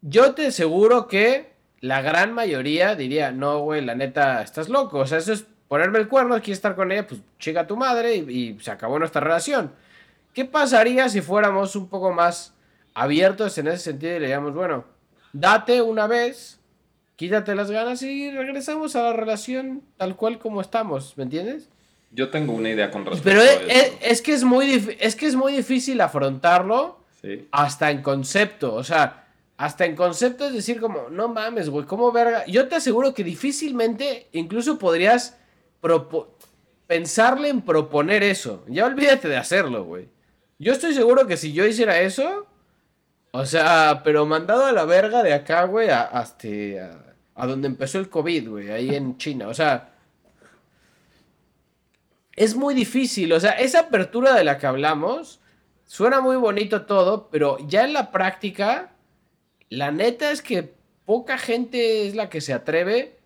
Yo te aseguro que la gran mayoría diría, no, güey, la neta, estás loco. O sea, eso es ponerme el cuerno, quieres estar con ella, pues chica tu madre y, y se acabó nuestra relación. ¿Qué pasaría si fuéramos un poco más abiertos en ese sentido y le digamos, bueno, date una vez, quítate las ganas y regresamos a la relación tal cual como estamos, ¿me entiendes? Yo tengo una idea con respecto Pero a es, es, que es muy es que es muy difícil afrontarlo hasta en concepto, o sea, hasta en concepto es decir como, no mames, güey, ¿cómo verga? Yo te aseguro que difícilmente incluso podrías pensarle en proponer eso. Ya olvídate de hacerlo, güey. Yo estoy seguro que si yo hiciera eso, o sea, pero mandado a la verga de acá, güey, hasta a, donde empezó el COVID, güey, ahí en China. O sea, es muy difícil. O sea, esa apertura de la que hablamos, suena muy bonito todo, pero ya en la práctica, la neta es que poca gente es la que se atreve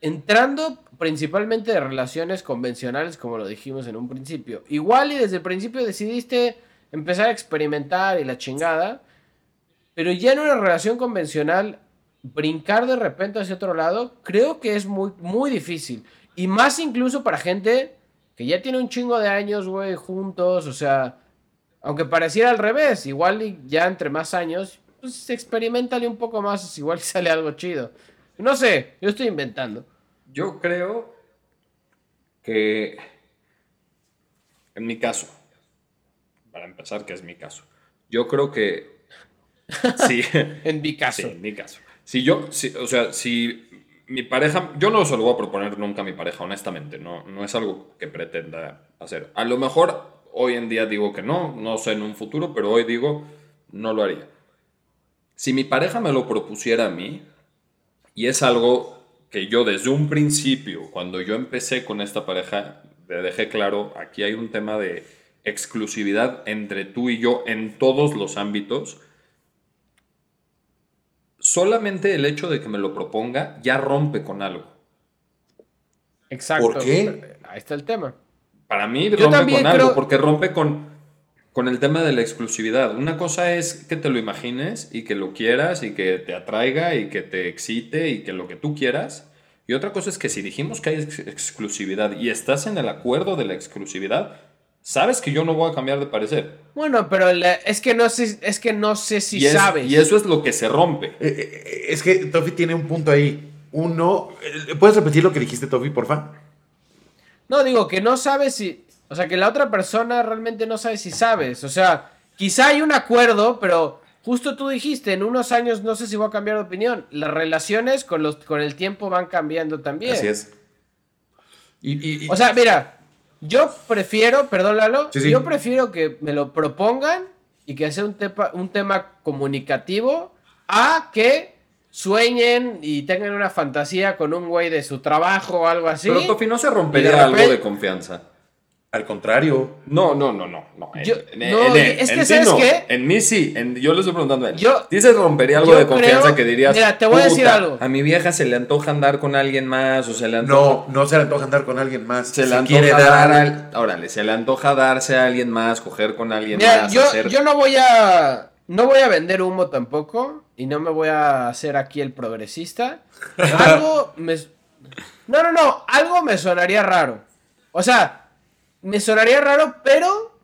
entrando principalmente de relaciones convencionales, como lo dijimos en un principio. Igual y desde el principio decidiste empezar a experimentar y la chingada. Pero ya en una relación convencional, brincar de repente hacia otro lado, creo que es muy, muy difícil. Y más incluso para gente que ya tiene un chingo de años, güey, juntos. O sea, aunque pareciera al revés, igual ya entre más años, pues experimentale un poco más, igual sale algo chido. No sé, yo estoy inventando. Yo creo que, en mi caso, para empezar, que es mi caso. Yo creo que... (laughs) Sí. en mi caso. Sí, en mi caso. Si yo, o sea, si mi pareja, yo no se lo voy a proponer nunca a mi pareja, honestamente, no, no es algo que pretenda hacer. A lo mejor hoy en día digo que no, no sé en un futuro, pero hoy digo, no lo haría. Si mi pareja me lo propusiera a mí, y es algo que yo desde un principio, cuando yo empecé con esta pareja, le dejé claro, aquí hay un tema de exclusividad entre tú y yo en todos los ámbitos, solamente el hecho de que me lo proponga ya rompe con algo. Exacto. ¿Por qué? Ahí está el tema. Para mí rompe con algo, porque rompe con, con el tema de la exclusividad. Una cosa es que te lo imagines y que lo quieras y que te atraiga y que te excite y que lo que tú quieras. Y otra cosa es que si dijimos que hay exclusividad y estás en el acuerdo de la exclusividad, sabes que yo no voy a cambiar de parecer. Bueno, pero es que no sé, es que no sé si sabes. Y eso es lo que se rompe. Eh, eh, es que Tofi tiene un punto ahí. Uno, eh, ¿puedes repetir lo que dijiste, Tofi, porfa? No, digo que no sabes si, o sea, que la otra persona realmente no sabe si sabes. O sea, quizá hay un acuerdo, pero justo tú dijiste, en unos años no sé si voy a cambiar de opinión. Las relaciones con, los, con el tiempo van cambiando también. Así es. Y, y- y- O sea, mira, yo prefiero, perdón Lalo, Sí, sí. yo prefiero que me lo propongan y que sea un, tepa- un tema comunicativo a que sueñen y tengan una fantasía con un güey de su trabajo o algo así. Pero Tofi, no se rompería algo de confianza. Al contrario, No, no, no, no. no. En, Yo- en- no, en- es que, ¿sabes no. qué? En mí sí. En- yo le estoy preguntando a él. Yo- ¿Sí se rompería algo de confianza creo- que dirías? mira, te voy a decir "Puta, algo". A mi vieja se le antoja andar con alguien más o se le antoja. no, no se le antoja andar con alguien más. Se le antoja quiere dar dar. al- órale, se le antoja darse a alguien más, coger con alguien Mira, más, yo, hacer. yo no voy a. No voy a vender humo tampoco. Y no me voy a hacer aquí el progresista. (laughs) Algo me. No, no, no. Algo me sonaría raro. O sea, me sonaría raro, pero.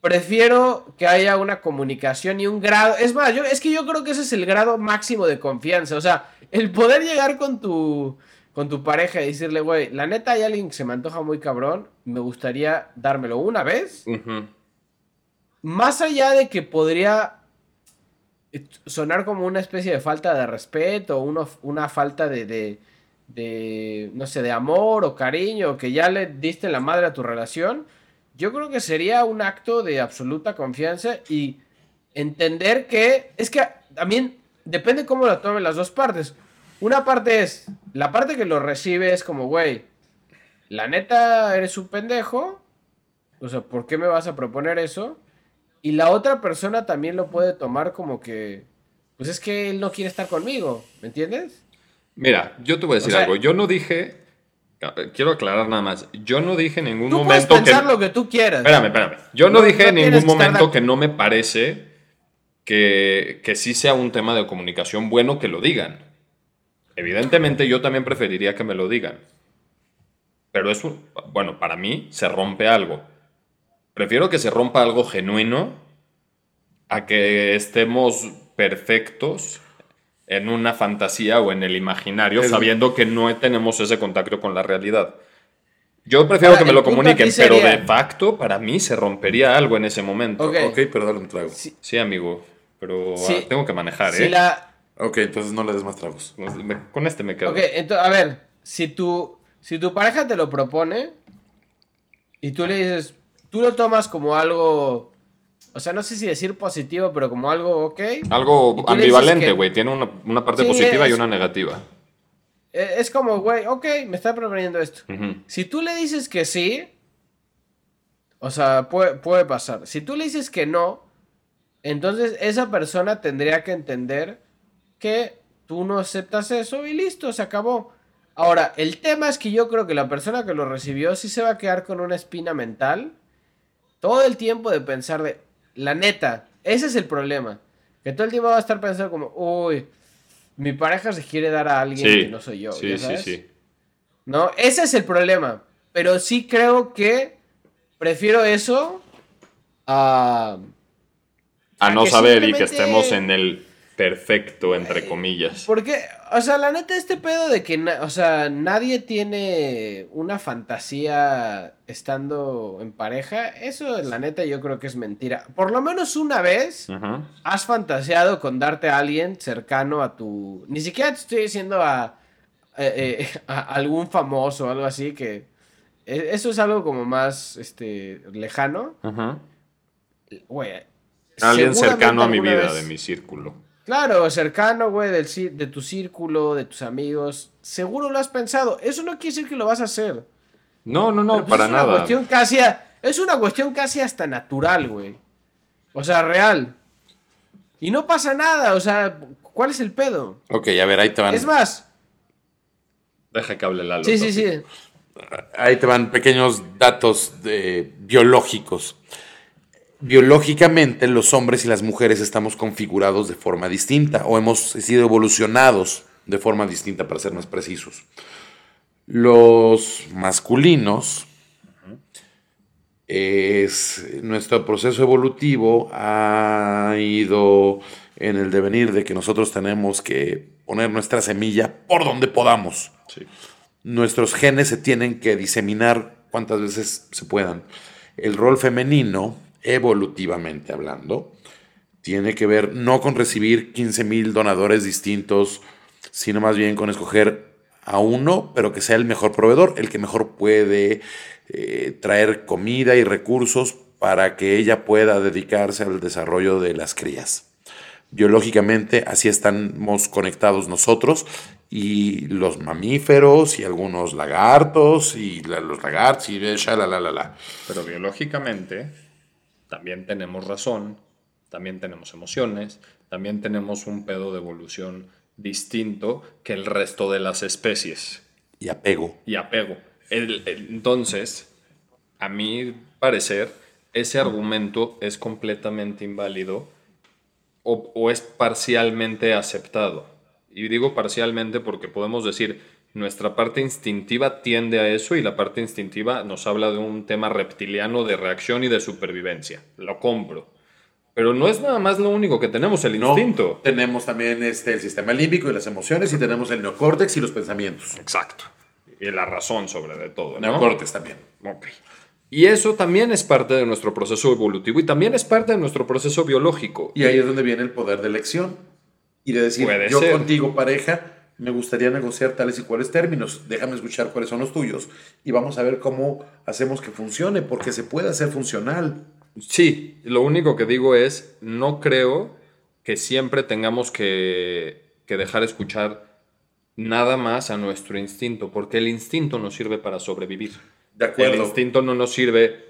Prefiero que haya una comunicación y un grado. Es más, yo, es que yo creo que ese es el grado máximo de confianza. O sea, el poder llegar con tu. Con tu pareja y decirle, güey, la neta hay alguien que se me antoja muy cabrón. Me gustaría dármelo una vez. Más allá de que podría sonar como una especie de falta de respeto, uno- una falta de, de, de, no sé, de amor o cariño, que ya le diste la madre a tu relación, yo creo que sería un acto de absoluta confianza y entender que, es que también depende cómo lo tomen las dos partes. Una parte es, la parte que lo recibe es como, güey, la neta eres un pendejo, o sea, ¿por qué me vas a proponer eso? Y la otra persona también lo puede tomar como que, pues es que él no quiere estar conmigo, ¿me entiendes? Mira, yo te voy a decir O sea- algo. Yo no dije. Quiero aclarar nada más. Yo no dije en ningún Tú puedes momento que. pensar lo que tú quieras. Espérame, espérame. Yo no, No- dije no en ningún estar momento que no me parece que, que sí sea un tema de comunicación bueno que lo digan. Evidentemente yo también preferiría que me lo digan. Pero es un, bueno, para mí se rompe algo. Prefiero que se rompa algo genuino a que estemos perfectos en una fantasía o en el imaginario Es- sabiendo que no tenemos ese contacto con la realidad. Yo prefiero Ahora, que me lo comuniquen, pero de facto para mí se rompería algo en ese momento. Ok. Ok, pero dale un trago. Sí, amigo, pero Sí. ah, tengo que manejar, si ¿eh? la, Ok, entonces no le des más tragos. Me- Con este me quedo. ok, entonces, a ver, si tu, si tu pareja te lo propone y tú le dices, tú lo tomas como algo, o sea, no sé si decir positivo, pero como algo ok, Algo ambivalente, que- güey. Tiene una, una parte Sí, positiva y una negativa. eh, es como, güey, ok, me está proponiendo esto. Si tú le dices que sí, o sea, puede, puede pasar. Si tú le dices que no, entonces esa persona tendría que entender que tú no aceptas eso y listo, se acabó. Ahora, el tema es que yo creo que la persona que lo recibió sí se va a quedar con una espina mental todo el tiempo de pensar de, la neta, ese es el problema. Que todo el tiempo va a estar pensando como, uy, mi pareja se quiere dar a alguien Sí, que no soy yo. sí, ¿ya sí, sí. ¿No? Ese es el problema. Pero sí creo que prefiero eso a... A a no saber y que estemos en el perfecto, entre comillas. Porque, o sea, la neta, este pedo de que, o sea, nadie tiene una fantasía estando en pareja, eso, la neta, yo creo que es mentira. Por lo menos una vez has fantaseado con darte a alguien cercano a tu... Ni siquiera te estoy diciendo a, eh, eh, (laughs) a algún famoso o algo así que... e- Eso es algo como más, este, lejano. Güey. Alguien cercano a mi vida, vez- de mi círculo. Claro, cercano, güey, del, de tu círculo, de tus amigos. Seguro lo has pensado. Eso no quiere decir que lo vas a hacer. No, no, no, pues, para es Una nada. cuestión casi a- es una cuestión casi hasta natural, güey. O sea, real. Y no pasa nada, o sea, ¿cuál es el pedo? Ok, a ver, ahí te van. Es más, Deja que hable Lalo. sí, sí, sí. Ahí te van pequeños datos de- biológicos. Biológicamente, los hombres y las mujeres estamos configurados de forma distinta o hemos sido evolucionados de forma distinta, para ser más precisos. Los masculinos es nuestro proceso evolutivo ha ido en el devenir de que nosotros tenemos que poner nuestra semilla por donde podamos Sí. nuestros genes se tienen que diseminar cuantas veces se puedan. El rol femenino, evolutivamente hablando, tiene que ver no con recibir 15 mil donadores distintos, sino más bien con escoger a uno, pero que sea el mejor proveedor, el que mejor puede eh, traer comida y recursos para que ella pueda dedicarse al desarrollo de las crías. Biológicamente así estamos conectados nosotros y los mamíferos y algunos lagartos y los lagartos y la la la la. Pero biológicamente también tenemos razón, también tenemos emociones, también tenemos un pedo de evolución distinto que el resto de las especies. Y apego. Y apego. entonces, a mi parecer, ese argumento es completamente inválido o, es parcialmente aceptado. Y digo parcialmente porque podemos decir, nuestra parte instintiva tiende a eso y la parte instintiva nos habla de un tema reptiliano de reacción y de supervivencia. Lo compro. Pero no es nada más lo único que tenemos, el instinto. tenemos también este, el sistema límbico y las emociones y tenemos el neocórtex y los pensamientos. Exacto. Y la razón sobre de todo. ¿no? Neocórtex también. Ok. Y eso también es parte de nuestro proceso evolutivo y también es parte de nuestro proceso biológico. Y ahí es donde viene el poder de elección. Y de decir, yo contigo, pareja, me gustaría negociar tales y cuales términos. Déjame escuchar cuáles son los tuyos. Y vamos a ver cómo hacemos que funcione, porque se puede hacer funcional. Sí, lo único que digo es, no creo que siempre tengamos que, que dejar escuchar nada más a nuestro instinto, porque el instinto nos sirve para sobrevivir. El instinto no nos sirve.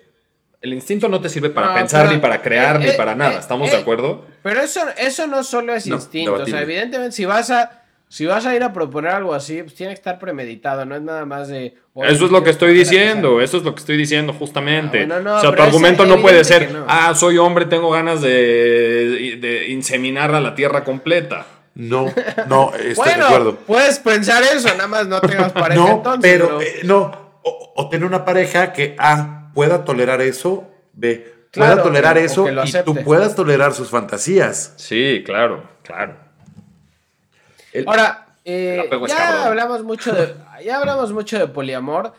El instinto no te sirve para pensar, ni para crear, ni eh, para nada. Eh, ¿Estamos de eh, acuerdo? Pero eso, eso no solo es instinto. O sea, evidentemente, si vas a. Si vas a ir a proponer algo así, pues tiene que estar premeditado, no es nada más de... Eso es lo que estoy diciendo, eso es lo que estoy diciendo justamente. Ah, o sea, tu argumento no puede ser, ah, soy hombre, tengo ganas de, de, inseminar a la tierra completa. No, no, estoy de acuerdo. Puedes pensar eso, nada más no tengas (laughs) pareja no, Pero, no, o, tener una pareja que A pueda tolerar eso, B pueda tolerar eso y tú puedas tolerar sus fantasías. Sí, claro, claro. Ahora, eh, ya hablamos mucho de (laughs) ya hablamos mucho de poliamor.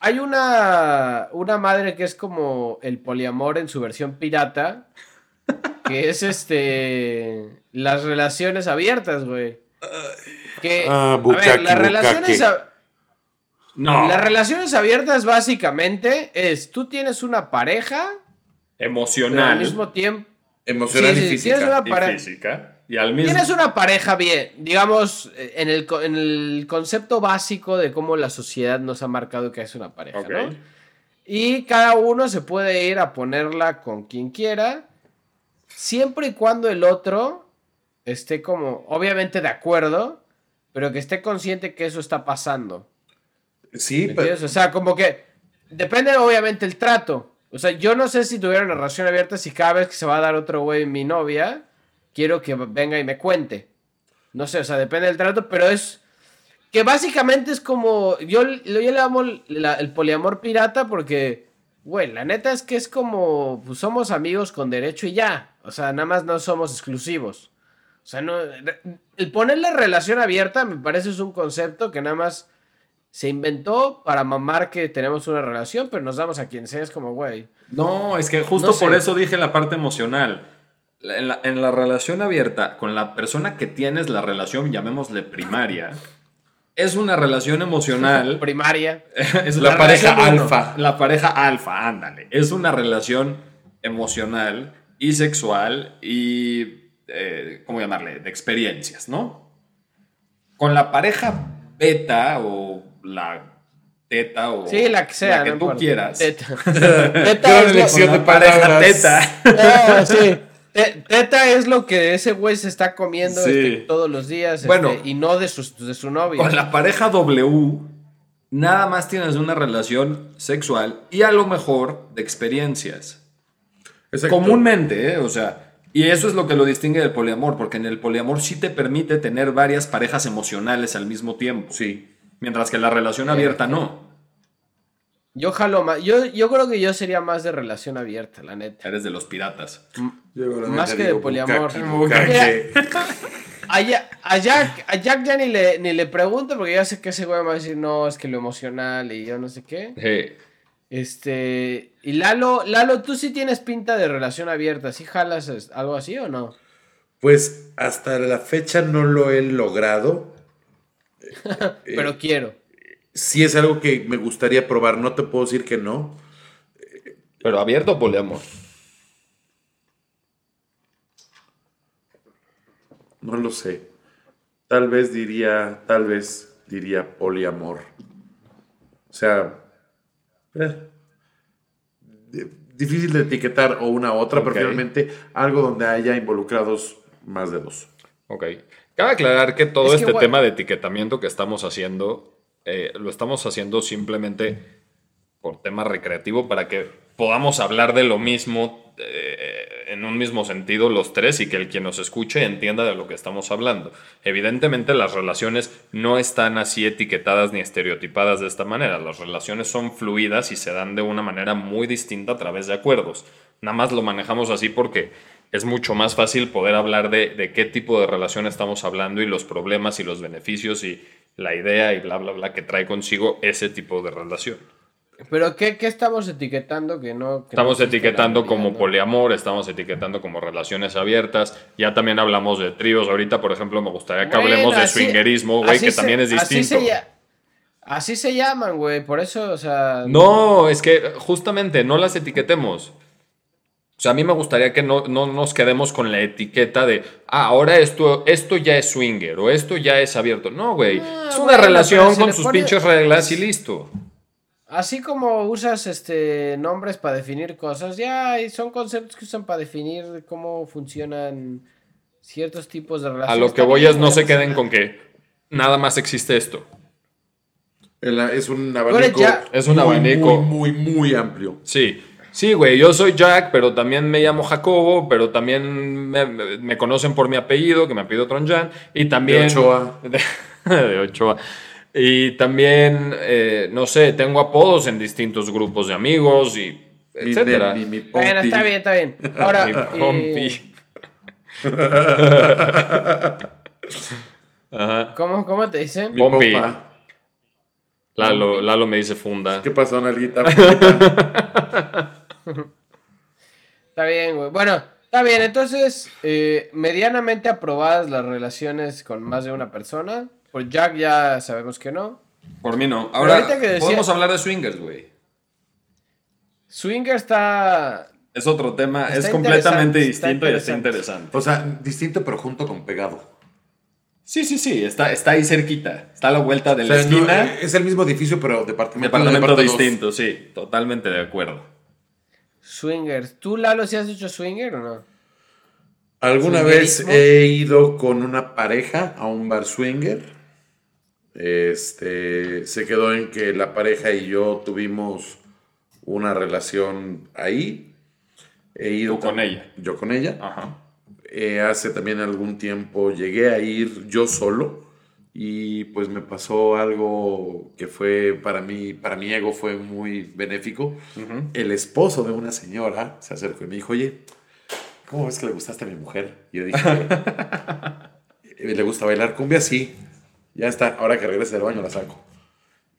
Hay una, una madre que es como el poliamor en su versión pirata, que es este las relaciones abiertas, güey. Que, ah, a ver, las relaciones no. Las relaciones abiertas básicamente es, tú tienes una pareja emocional al mismo tiempo emocional y, física. Tienes una pareja, y física y al mismo Tienes una pareja bien, digamos en el, en el concepto básico de cómo la sociedad nos ha marcado que es una pareja, ¿no? Y cada uno se puede ir a ponerla con quien quiera, siempre y cuando el otro esté como obviamente de acuerdo, pero que esté consciente que eso está pasando. Sí, pero... O sea, como que depende obviamente el trato. O sea, yo no sé si tuviera una relación abierta si cada vez que se va a dar otro güey mi novia, quiero que venga y me cuente. No sé, o sea, depende del trato, pero es que básicamente es como, yo, yo le amo el poliamor pirata porque, güey, la neta es que es como, pues somos amigos con derecho y ya. O sea, nada más no somos exclusivos. O sea, no, el poner la relación abierta me parece es un concepto que nada más se inventó para mamar que tenemos una relación, pero nos damos a quien sea, es como, güey. No, es que justo por eso dije la parte emocional. En la, en la, relación abierta, con la persona que tienes la relación, llamémosle primaria, es una relación emocional. (laughs) primaria. (laughs) es la, pareja alfa. La pareja alfa, ándale. Es una relación emocional y sexual y, eh, ¿cómo llamarle? De experiencias, ¿no? Con la pareja beta o la teta o sí, la que sea, la que tú quieras. Teta. (laughs) teta es elección de pareja teta. Sí. Teta es lo que ese güey se está comiendo este, todos los días este, y no de su, de su novia. Con la pareja W, nada más tienes una relación sexual y a lo mejor de experiencias. Comúnmente, ¿eh? o sea, y eso es lo que lo distingue del poliamor, porque en el poliamor sí te permite tener varias parejas emocionales al mismo tiempo. Sí. Mientras que la relación abierta no. Yo jalo más. Yo, yo creo que yo sería más de relación abierta, la neta. Eres de los piratas. más que de poliamor. A, Jack, a Jack ya ni le, ni le pregunto porque ya sé que ese güey va a decir, no, es que lo emocional y yo no sé qué. Este, y Lalo, Lalo, tú sí tienes pinta de relación abierta, ¿sí jalas algo así o no? Pues hasta la fecha no lo he logrado. (laughs) Pero quiero. Sí es algo que me gustaría probar, no te puedo decir que no. Pero abierto o poliamor. No lo sé. Tal vez diría, tal vez diría poliamor. O sea, eh, di- difícil de etiquetar o una u otra, pero finalmente algo donde haya involucrados más de dos. Ok. Cabe aclarar que todo Es este tema de etiquetamiento que estamos haciendo, eh, lo estamos haciendo simplemente por tema recreativo para que podamos hablar de lo mismo eh, en un mismo sentido los tres y que el quien nos escuche entienda de lo que estamos hablando. Evidentemente las relaciones no están así etiquetadas ni estereotipadas de esta manera. Las relaciones son fluidas y se dan de una manera muy distinta a través de acuerdos. Nada más lo manejamos así porque es mucho más fácil poder hablar de, de qué tipo de relación estamos hablando y los problemas y los beneficios y la idea y bla, bla, bla que trae consigo ese tipo de relación. Pero ¿qué, qué estamos etiquetando que no? que Estamos no etiquetando como poliamor, estamos etiquetando como relaciones abiertas. Ya también hablamos de tríos. Ahorita, por ejemplo, me gustaría que Bueno, hablemos de así- swingerismo, güey, así que se- también es así distinto. se lla- Así se llaman, güey, por eso, o sea... No, es que justamente no las etiquetemos. O sea, a mí me gustaría que no, no nos quedemos con la etiqueta de, ah, ahora esto, esto ya es swinger o esto ya es abierto. No, güey. Ah, es una bueno, relación con sus pone- pinches reglas y listo. Así como usas este nombres para definir cosas, ya hay- son conceptos que usan para definir cómo funcionan ciertos tipos de A relaciones. lo que voy es no se queden con que nada más existe esto. El- Es un abanico, ya- Es un muy, abanico. muy, muy, muy amplio. Sí, sí, güey, yo soy Jack, pero también me llamo Jacobo, pero también me, conocen por mi apellido, que me apellido Tronjan, y también... De Ochoa. (laughs) De, de Ochoa. Y también, eh, no sé, tengo apodos en distintos grupos de amigos y etcétera. mi- mi Bueno, está bien, está bien. Ahora, Mi pompi. (laughs) Ajá. ¿cómo, ¿cómo te dicen? Mi Pompi. pompa. Lalo, Lalo me dice funda. ¿Qué pasó, Nalguita? (laughs) Está bien, güey. Bueno, está bien. Entonces, eh, medianamente aprobadas las relaciones con más de una persona. Por Jack ya sabemos que no. Por mí no. Ahora, Ahora, ahorita que decía- podemos hablar de swingers, güey. Swinger está... Es otro tema, Está es completamente está distinto y está interesante. o sea, distinto pero junto con pegado. Sí, sí, sí, está, está ahí cerquita. Está a la vuelta de O la sea, esquina. es el mismo edificio, pero departamento, departamento departamento distinto, sí. Totalmente de acuerdo. Swingers. ¿Tú, Lalo, si has hecho swinger o no? Alguna vez he ido con una pareja a un bar swinger. Este se quedó en que la pareja y yo tuvimos una relación ahí. He ido Tú con ella. Yo con ella. Ajá. Eh, hace también algún tiempo llegué a ir yo solo y pues me pasó algo que fue para mí, para mi ego fue muy benéfico. El esposo de una señora se acercó y me dijo, oye, ¿cómo ves que le gustaste a mi mujer? Y yo dije, (laughs) "Eh, ¿le gusta bailar cumbia? Sí. Ya está, ahora que regrese del baño la saco.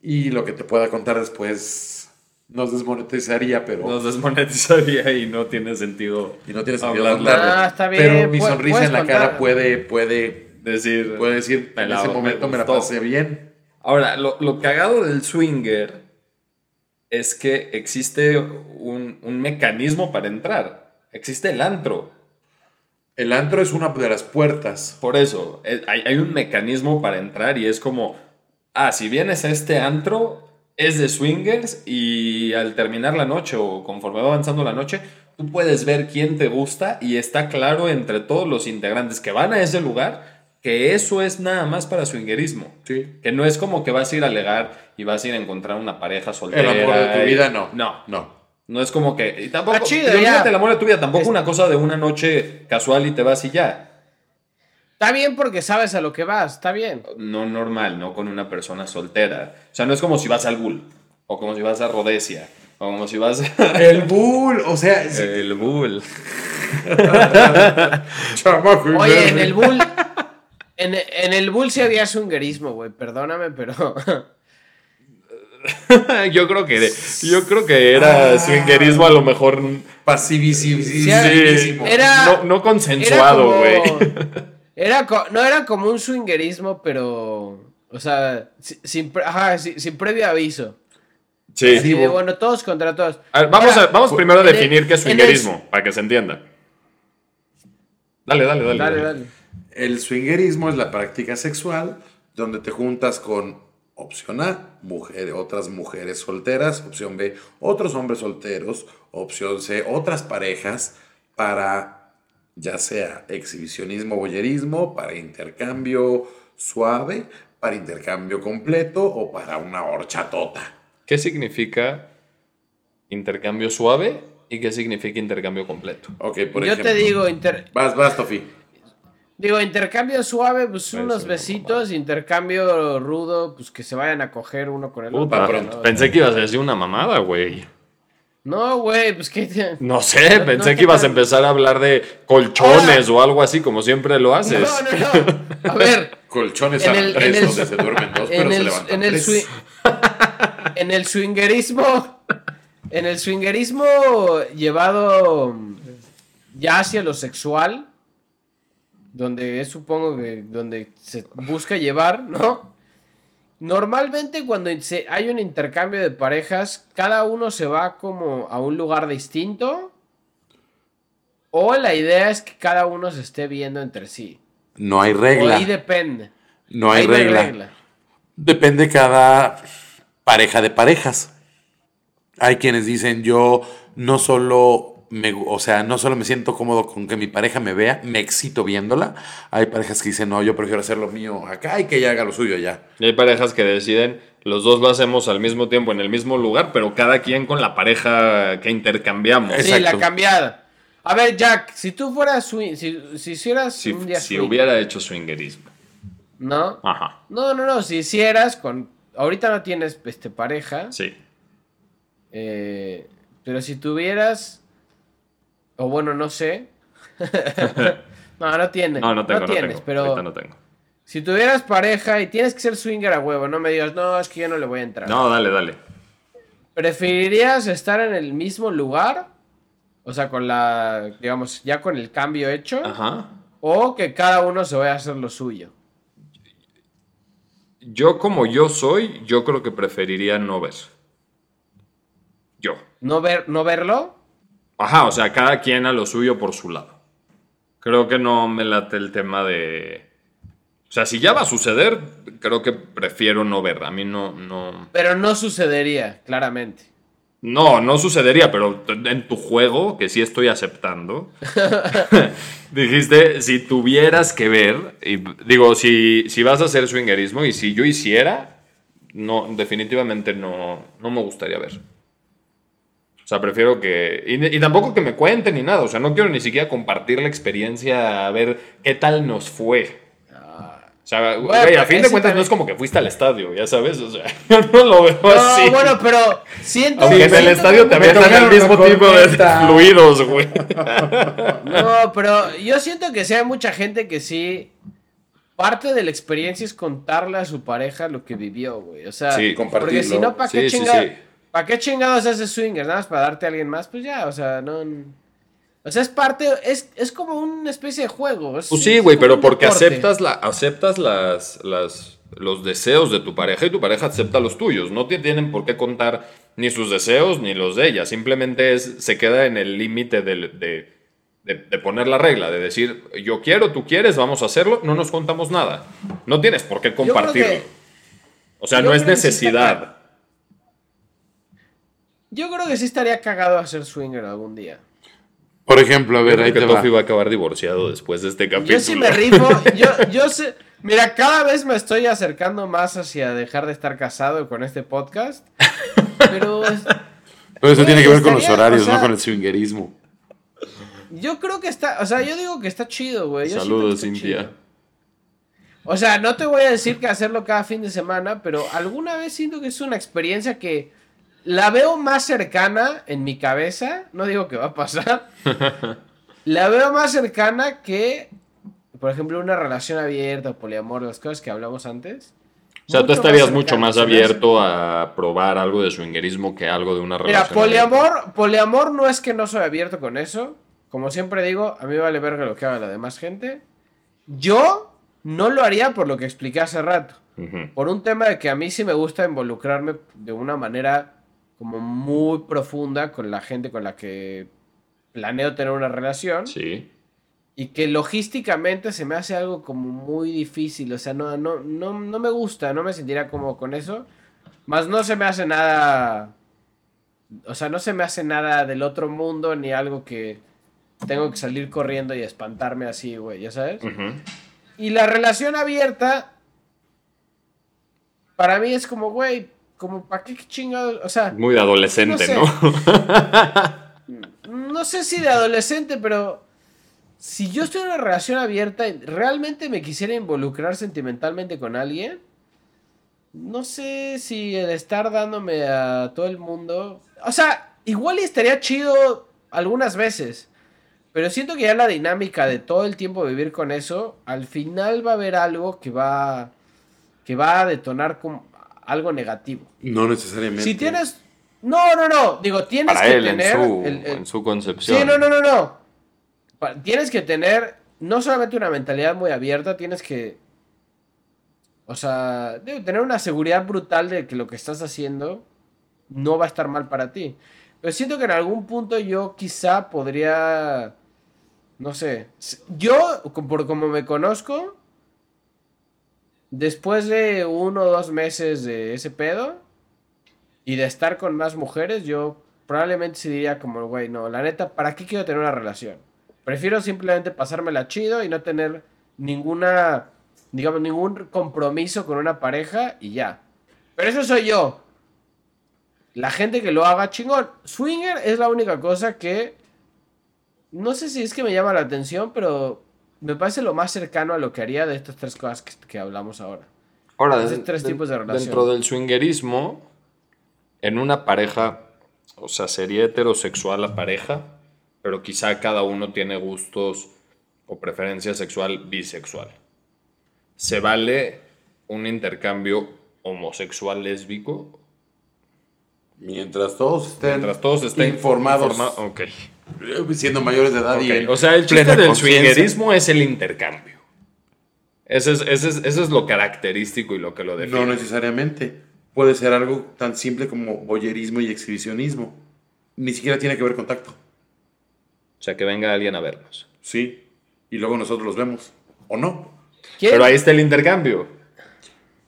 Y lo que te pueda contar después nos desmonetizaría, pero... Nos desmonetizaría y no tiene sentido y no tiene sentido hablarlo. Ah, está bien, Pero mi pu- sonrisa en la contar. cara puede, puede, decir. puede decir, en ese me momento me la pasé bien. Ahora, lo, lo cagado del swinger es que existe un, un mecanismo para entrar. Existe el antro. El antro es una de las puertas. Por eso, eh, hay, hay un mecanismo para entrar y es como, ah, si vienes a este antro, es de swingers y al terminar la noche o conforme va avanzando la noche, tú puedes ver quién te gusta y está claro entre todos los integrantes que van a ese lugar que eso es nada más para swingerismo. Sí. Que no es como que vas a ir a alegar y vas a ir a encontrar una pareja soltera. El amor de tu vida, no. No, No. no es como que. Y tampoco. Está chido, ya. el amor de tu vida, tampoco Es- una cosa de una noche casual y te vas y ya. Está bien porque sabes a lo que vas, está bien. No normal, no con una persona soltera. O sea, no es como si vas al Bull, o como si vas a Rhodesia, o como si vas (laughs) El bull, o sea, el Bull. (laughs) Oye, en el Bull. En, en el Bull sí había swingerismo, güey. Perdóname, pero. (laughs) yo creo que yo creo que era Ah. swingerismo a lo mejor Pasivísimo. sí, Era- no, consensuado, güey. (laughs) Era co- no era como un swingerismo, pero. O sea, si- sin, ajá, sin previo aviso. Sí. Así de, bueno, todos contra todos. A ver, vamos, Era- a, vamos primero a el- definir qué es el- swingerismo, para que se entienda. Dale, dale, dale. Dale, dale. El swingerismo es la práctica sexual donde te juntas con opción A, mujer, otras mujeres solteras, opción B, otros hombres solteros, opción C, otras parejas para ya sea exhibicionismo, boyerismo, para intercambio suave, para intercambio completo o para una horchatota. ¿Qué significa intercambio suave y qué significa intercambio completo? Ok, por Yo ejemplo. te digo, inter- Vas, vas, Tofi. Digo, intercambio suave, pues Eso unos no, besitos, intercambio rudo, pues que se vayan a coger uno con el Puta, otro. pronto. ¿no? Pensé que ibas a decir una mamada, güey. No, güey, pues que. (laughs) No sé, No, pensé no, que ibas a empezar a hablar de colchones o algo así, como siempre lo haces. No, no, no. A ver, (laughs) Colchones En a el- tres, en el- donde se duermen dos, pero se levantan en el, tres. swi- (laughs) en el swingerismo, en el swingerismo llevado ya hacia lo sexual, donde es supongo que donde se busca llevar, ¿no? Normalmente cuando se- hay un intercambio de parejas, cada uno se va como a un lugar distinto. O la idea es que cada uno se esté viendo entre sí. No hay O regla. ahí depende. No hay regla. Depende cada pareja de parejas. Hay quienes dicen yo no solo me, o sea, no solo me siento cómodo con que mi pareja me vea, me excito viéndola. Hay parejas que dicen no, yo prefiero hacer lo mío acá y que ella haga lo suyo allá. Y hay parejas que deciden, los dos lo hacemos al mismo tiempo en el mismo lugar, pero cada quien con la pareja que intercambiamos. Sí, la cambiada. A ver, Jack, si tú fueras swing, si, si hicieras Si, un día si swing, hubiera hecho swingerismo. ¿no? Ajá, No, no, no, si hicieras con... Ahorita no tienes este, pareja, sí. eh, pero si tuvieras... O bueno, no sé. (laughs) no, no tienes. No, no tengo, no, tienes, tengo. pero Ahorita no tengo. si tuvieras pareja y tienes que ser swinger a huevo, no me digas, no, es que yo no le voy a entrar. No, dale, dale. ¿Preferirías estar en el mismo lugar? O sea, con la, digamos, ya con el cambio hecho. Ajá. O que cada uno se vaya a hacer lo suyo. Yo como yo soy, yo creo que preferiría no ver. Yo. ¿No, ver, no verlo? Ajá, o sea, cada quien a lo suyo por su lado. Creo que no me late el tema de... O sea, si ya va a suceder, creo que prefiero no ver. A mí no, no... Pero no sucedería, claramente. No, no sucedería, pero en tu juego, que sí estoy aceptando, (laughs) (laughs) dijiste, si tuvieras que ver, y digo, si, si vas a hacer swingerismo y si yo hiciera, no, definitivamente no, no me gustaría ver. Sea, prefiero que... Y, y tampoco que me cuenten ni nada, o sea, no quiero ni siquiera compartir la experiencia, a ver qué tal nos fue. O sea, güey, a fin de cuentas no también- es como que fuiste al estadio, ya sabes, o sea, (laughs) yo no lo veo No, así. bueno, pero siento Aunque en siento el estadio Me metan el mismo tipo de (laughs) fluidos, güey. No, pero yo siento que sí hay mucha gente que sí. Parte de la experiencia es contarle a su pareja lo que vivió, güey. O sea, Sí, porque si no, ¿para qué, Sí, sí, chinga- sí. ¿Para qué chingados haces swinger? Nada más para darte a alguien más, pues ya, o sea, no. O sea, es parte, es, es como una especie de juego. es- Pues sí, güey, pero porque deporte. aceptas, la, aceptas las, las, los deseos de tu pareja y tu pareja acepta los tuyos. No te tienen por qué contar ni sus deseos ni los de ella. Simplemente es, se queda en el límite de, de, de poner la regla, de decir, yo quiero, tú quieres, vamos a hacerlo, no nos contamos nada. No tienes por qué compartirlo. que- o sea, no es necesidad. Yo creo que sí estaría cagado hacer swinger algún día. Por ejemplo, a ver, ahí que te va. A acabar divorciado después de este capítulo. Yo sí me rifo. (laughs) Yo, yo sé. Mira, cada vez me estoy acercando más hacia dejar de estar casado con este podcast. Pero Pero eso tiene que ver con los horarios, o sea- no con el swingerismo. yo creo que está. O sea, yo digo que está chido, güey. yo Saludos, Cintia. O sea, no te voy a decir que hacerlo cada fin de semana, pero alguna vez siento que es una experiencia que la veo más cercana en mi cabeza. No digo que va a pasar. (laughs) la veo más cercana que, por ejemplo, una relación abierta o poliamor, las cosas que hablamos antes. O sea, tú estarías más mucho más abierto a probar algo de swingerismo que algo de una Mira, relación. abierta. poliamor, poliamor no es que no soy abierto con eso. Como siempre digo, a mí vale verga lo que haga la demás gente. Yo no lo haría por lo que expliqué hace rato. Por un tema de que a mí sí me gusta involucrarme de una manera como muy profunda con la gente con la que planeo tener una relación. Sí. Y que logísticamente se me hace algo como muy difícil. O sea, no, no, no, no me gusta, no me sentiría como con eso. Más no se me hace nada. O sea, no se me hace nada del otro mundo ni algo que tengo que salir corriendo y espantarme así, güey, ya sabes. Y la relación abierta, para mí es como, güey, como, ¿para qué chingados? O sea, Muy de adolescente, No ¿no? (laughs) sé. no sé si de adolescente, pero si yo estoy en una relación abierta y realmente me quisiera involucrar sentimentalmente con alguien, no sé si el estar dándome a todo el mundo, o sea, igual estaría chido algunas veces. Pero siento que ya la dinámica de todo el tiempo vivir con eso, al final va a haber algo que va, que va a detonar como algo negativo. No necesariamente. Si tienes. No, no, no. Digo, tienes Para que él, en tener. su, el- el- en su concepción. Sí, no, no, no, no. Pa- Tienes que tener no solamente una mentalidad muy abierta, tienes que. O sea, debe tener una seguridad brutal de que lo que estás haciendo no va a estar mal para ti. Pero siento que en algún punto yo quizá podría. No sé. Yo, por como me conozco, después de uno o dos meses de ese pedo y de estar con más mujeres, yo probablemente sí diría como, güey, no, la neta, ¿para qué quiero tener una relación? Prefiero simplemente pasármela chido y no tener ninguna, digamos, ningún compromiso con una pareja y ya. Pero eso soy yo. La gente que lo haga chingón. Swinger es la única cosa que no sé si es que me llama la atención, pero me parece lo más cercano a lo que haría de estas tres cosas que, que hablamos ahora. Ahora, den- tres tipos de relación. dentro del swingerismo, en una pareja, o sea, sería heterosexual la pareja, pero quizá cada uno tiene gustos o preferencia sexual bisexual. ¿Se vale un intercambio homosexual lésbico? Mientras todos estén, Mientras todos estén informados, informa- ok. Eh, siendo mayores de edad y Ok, en O sea, el chiste del swingerismo es el intercambio. Ese es, ese es- eso es lo característico y lo que lo define. No necesariamente. Puede ser algo tan simple como boyerismo y exhibicionismo. Ni siquiera tiene que ver con tacto. O sea, que venga alguien a vernos. Sí. Y luego nosotros los vemos. ¿O no? ¿Quién? Pero ahí está el intercambio.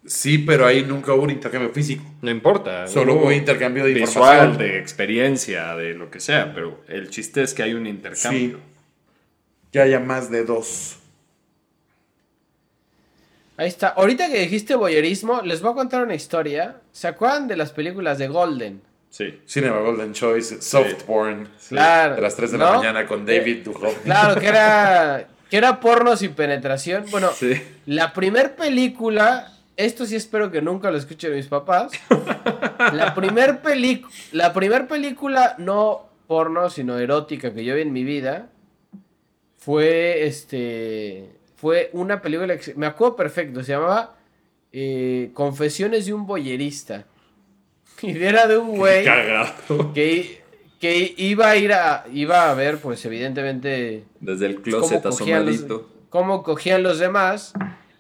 Sí, pero ahí nunca hubo un intercambio físico. No importa. Solo hubo intercambio de visual, información. de experiencia, de lo que sea. Pero el chiste es que hay un intercambio. Sí. Que haya más de dos. Ahí está. Ahorita que dijiste boyerismo, les voy a contar una historia. ¿Se acuerdan de las películas de Golden? Sí. Cinema Golden Choice, soft porn. Claro, De las 3 de ¿no? la mañana con David Duchovny. Claro, que era, (laughs) que era porno sin penetración. Bueno, Sí. la primer película, esto sí espero que nunca lo escuchen mis papás. La primer, la primer película no porno, sino erótica que yo vi en mi vida fue este fue una película que me acuerdo perfecto, se llamaba eh, Confesiones de un boyerista. Y era de un güey que, que iba a ir a iba a ver pues evidentemente Desde el cómo closet asomadito. cómo cogían los demás.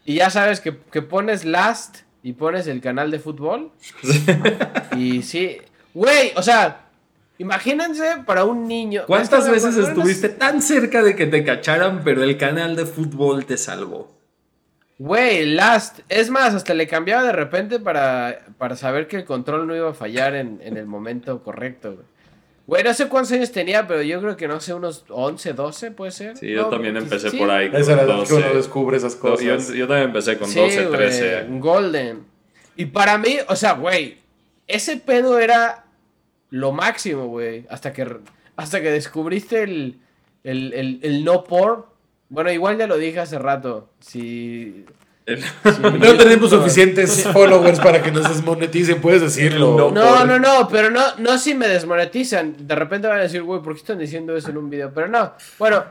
Y ya sabes que, que pones Last y pones el canal de fútbol. (laughs) y sí. Güey, o sea, imagínense para un niño. ¿Cuántas veces estuviste tan cerca de que te cacharan, pero el canal de fútbol te salvó? Güey, Last. Es más, hasta le cambiaba de repente para, para saber que el control no iba a fallar en, en el momento correcto. Güey. Güey, no sé cuántos años tenía, pero yo creo que no sé, unos 11, 12 puede ser. Sí, yo No, también empecé sí. por ahí. Esa era la que 12. uno descubre esas Yo, cosas. yo también empecé con Sí, 12, güey, 13. Golden. Y para mí, o sea, güey, ese pedo era lo máximo, güey. Hasta que, hasta que descubriste el, el, el, el no por. Bueno, igual ya lo dije hace rato. Si. (laughs) No tenemos suficientes followers para que nos desmoneticen, puedes decirlo. No. No, no, no, pero no, no si me desmonetizan. De repente van a decir, güey, ¿por qué están diciendo eso en un video? Pero no. Bueno,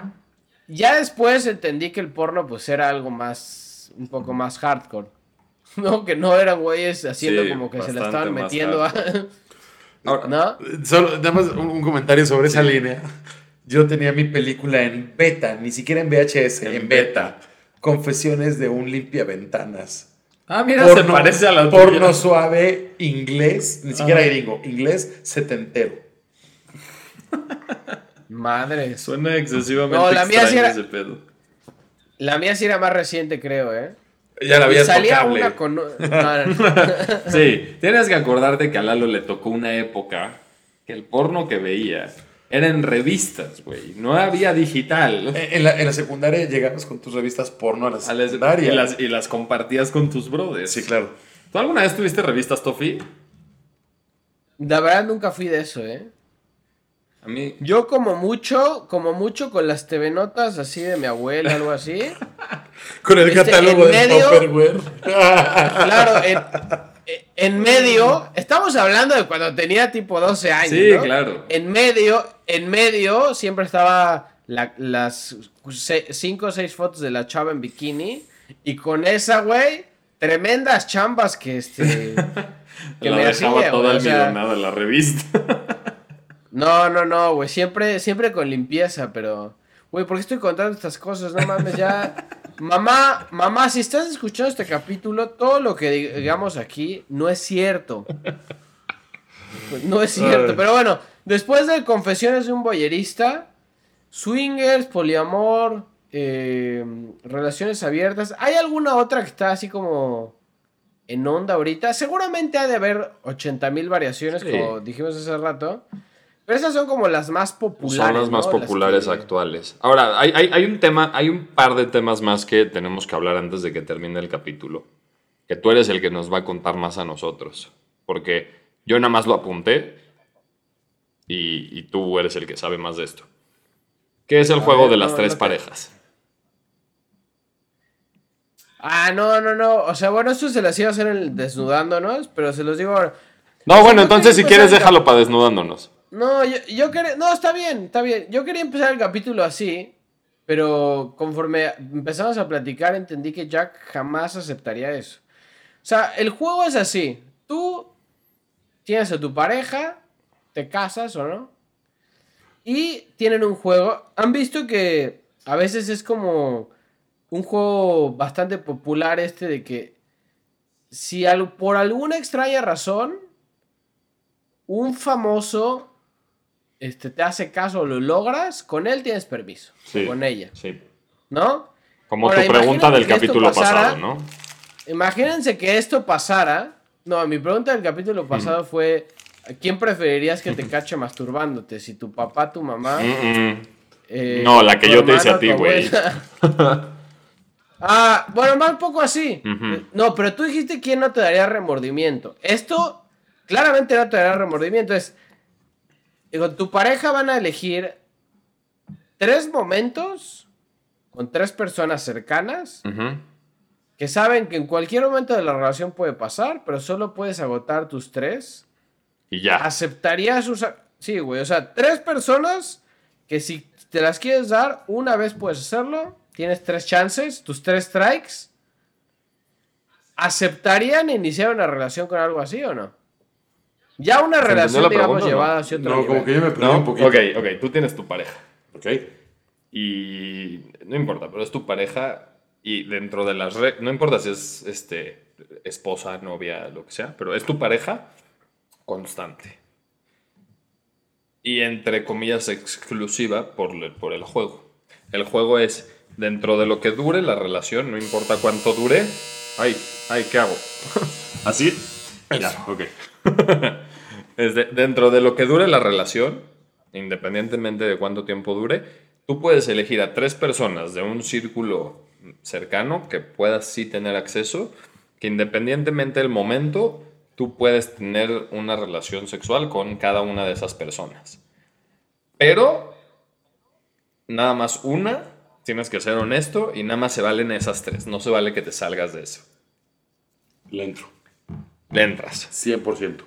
ya después entendí que el porno, pues, era algo más. Un poco más hardcore. (laughs) No, que no eran güeyes haciendo Sí, como que se la estaban metiendo a... (laughs) Ahora, ¿No? Solo, nada más un, un comentario sobre esa línea. Yo tenía mi película en beta, ni siquiera en VHS, en, En beta. Confesiones de un limpiaventanas. Ah, mira, se parece a la porno tuya. suave, inglés, ni siquiera Ajá. gringo, inglés setentero. Madres. Suena excesivamente No, la mía sí era- ese pedo. La mía sí era más reciente, creo, ¿eh? Ya la Y habías salía tocable. una con... (laughs) no, no, no. Sí, tienes que acordarte que a Lalo le tocó una época que el porno que veía era en revistas, güey. No había digital. En la, en la secundaria llegabas con tus revistas porno a la A las- secundaria. y, las, y las compartías con tus brothers. Sí, claro. ¿Tú alguna vez tuviste revistas, Tofi? La verdad nunca fui de eso, ¿eh? A mí. Yo como mucho, como mucho con las TV notas así de mi abuela, algo así. (laughs) Con el Este, catálogo de medio-. (laughs) Claro, en, en medio, estamos hablando de cuando tenía tipo 12 años. Sí, ¿no? claro. En medio, en medio siempre estaba la- las 5 o 6 fotos de la chava en bikini. Y con esa, güey, tremendas chambas que este. (laughs) que la me dejaba hacía, toda güey, o sea, almidonada la revista. (laughs) No, no, no, güey. Siempre, siempre con limpieza, pero. Güey, ¿por qué estoy contando estas cosas? No mames, ya. (laughs) Mamá, mamá, si estás escuchando este capítulo, todo lo que digamos aquí no es cierto. No es cierto. Pero bueno, después de Confesiones de un boyerista, swingers, poliamor, eh, relaciones abiertas. ¿Hay alguna otra que está así como en onda ahorita? Seguramente ha de haber 80 mil variaciones, Sí. como dijimos hace rato. Pero esas son como las más populares. Son las más ¿no? populares que- actuales. Ahora, hay, hay- hay un tema, hay un par de temas más que tenemos que hablar antes de que termine el capítulo. Que tú eres el que nos va a contar más a nosotros. Porque yo nada más lo apunté y, y tú eres el que sabe más de esto. ¿Qué es el A juego ver, de las no, tres no te- parejas? Ah, no, no, no. O sea, bueno, esto se las iba a hacer en el desnudándonos, pero se los digo ahora. No, bueno, entonces si quieres el déjalo para desnudándonos. No, yo, yo quería. No, está bien, está bien. Yo quería empezar el capítulo así, pero conforme empezamos a platicar, entendí que Jack jamás aceptaría eso. O sea, el juego es así. Tú tienes a tu pareja, te casas o no, y tienen un juego. Han visto que a veces es como un juego bastante popular este de que si al- por alguna extraña razón un famoso este, te hace caso o lo logras, con él tienes permiso. Sí. Con ella. Sí. ¿No? Como Ahora, tu pregunta del capítulo pasara- pasado, ¿no? Imagínense que esto pasara. No, mi pregunta del capítulo pasado fue: ¿a quién preferirías que te cache masturbándote? Si tu papá, tu mamá. Mm, mm. eh, No, la que yo te hice a ti, güey. (laughs) ah, bueno, más un poco así. Ujú. No, pero tú dijiste quién no te daría remordimiento. Esto claramente no te daría remordimiento. Es. Digo, tu pareja van a elegir tres momentos con tres personas cercanas que saben que en cualquier momento de la relación puede pasar, pero solo puedes agotar tus tres. Y ya. ¿Aceptarías usar? Sí, güey. O sea, tres personas que si te las quieres dar, una vez puedes hacerlo. Tienes tres chances, tus tres strikes. ¿Aceptarían iniciar una relación con algo así o no? Ya una relación, la digamos, pregunta llevada hacia otro No, como nivel. que yo me perdí ¿No? un poquito. Ok, ok, tú tienes tu pareja. Ok. Y no importa, pero es tu pareja y dentro de las reglas, no importa si es este, esposa, novia, lo que sea, pero es tu pareja constante. Y entre comillas exclusiva por, el- por el juego. El juego es dentro de lo que dure la relación, no importa cuánto dure. Ay, ay, ¿qué hago? (laughs) ¿Así? Ya, ok. (laughs) Es de- dentro de lo que dure la relación, independientemente de cuánto tiempo dure, tú puedes elegir a tres personas de un círculo cercano que puedas sí tener acceso, que independientemente del momento, tú puedes tener una relación sexual con cada una de esas personas. Pero, nada más una, tienes que ser honesto y nada más se valen esas tres, no se vale que te salgas de eso. Le entro. Le entras, 100%.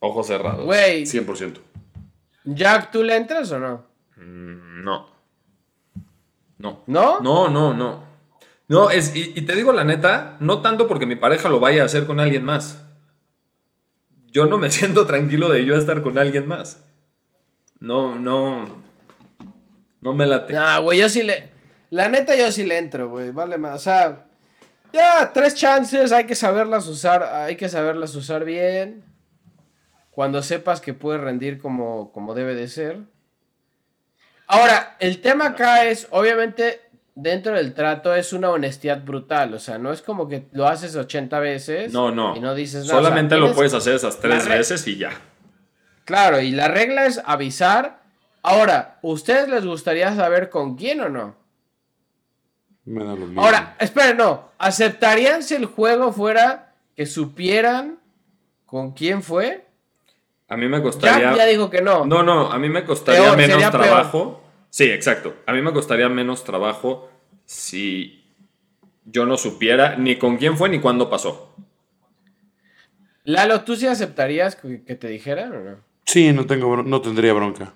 ojos cerrados. Güey, 100%. Jack, ¿tú le entras o no? Mm, No. No. ¿No? No, no, no. No, es, y, y te digo la neta, no tanto porque mi pareja lo vaya a hacer con alguien más. Yo no me (laughs) siento tranquilo de yo estar con alguien más. No, no. No me late. Nah, güey, yo sí le. La neta, yo sí le entro, güey. Vale más. O sea, ya, tres chances, hay que saberlas usar. Hay que saberlas usar bien. Cuando sepas que puede rendir como, como debe de ser. Ahora, el tema acá es, obviamente, dentro del trato es una honestidad brutal. O sea, no es como que lo haces 80 veces No, no. y no dices nada. O sea, Solamente lo puedes hacer esas tres veces y ya. Claro, y la regla es avisar. Ahora, ¿ustedes les gustaría saber con quién o no? Me da lo mismo. Ahora, esperen, no. ¿Aceptarían si el juego fuera que supieran con quién fue? A mí me costaría. Jack ya dijo que no. No, no, a mí me costaría Peor, menos peor. Sí, exacto. A mí me costaría menos trabajo si yo no supiera ni con quién fue ni cuándo pasó. Lalo, ¿tú sí aceptarías que, que te dijeran o no? Sí, no, tengo, bron- no tendría bronca.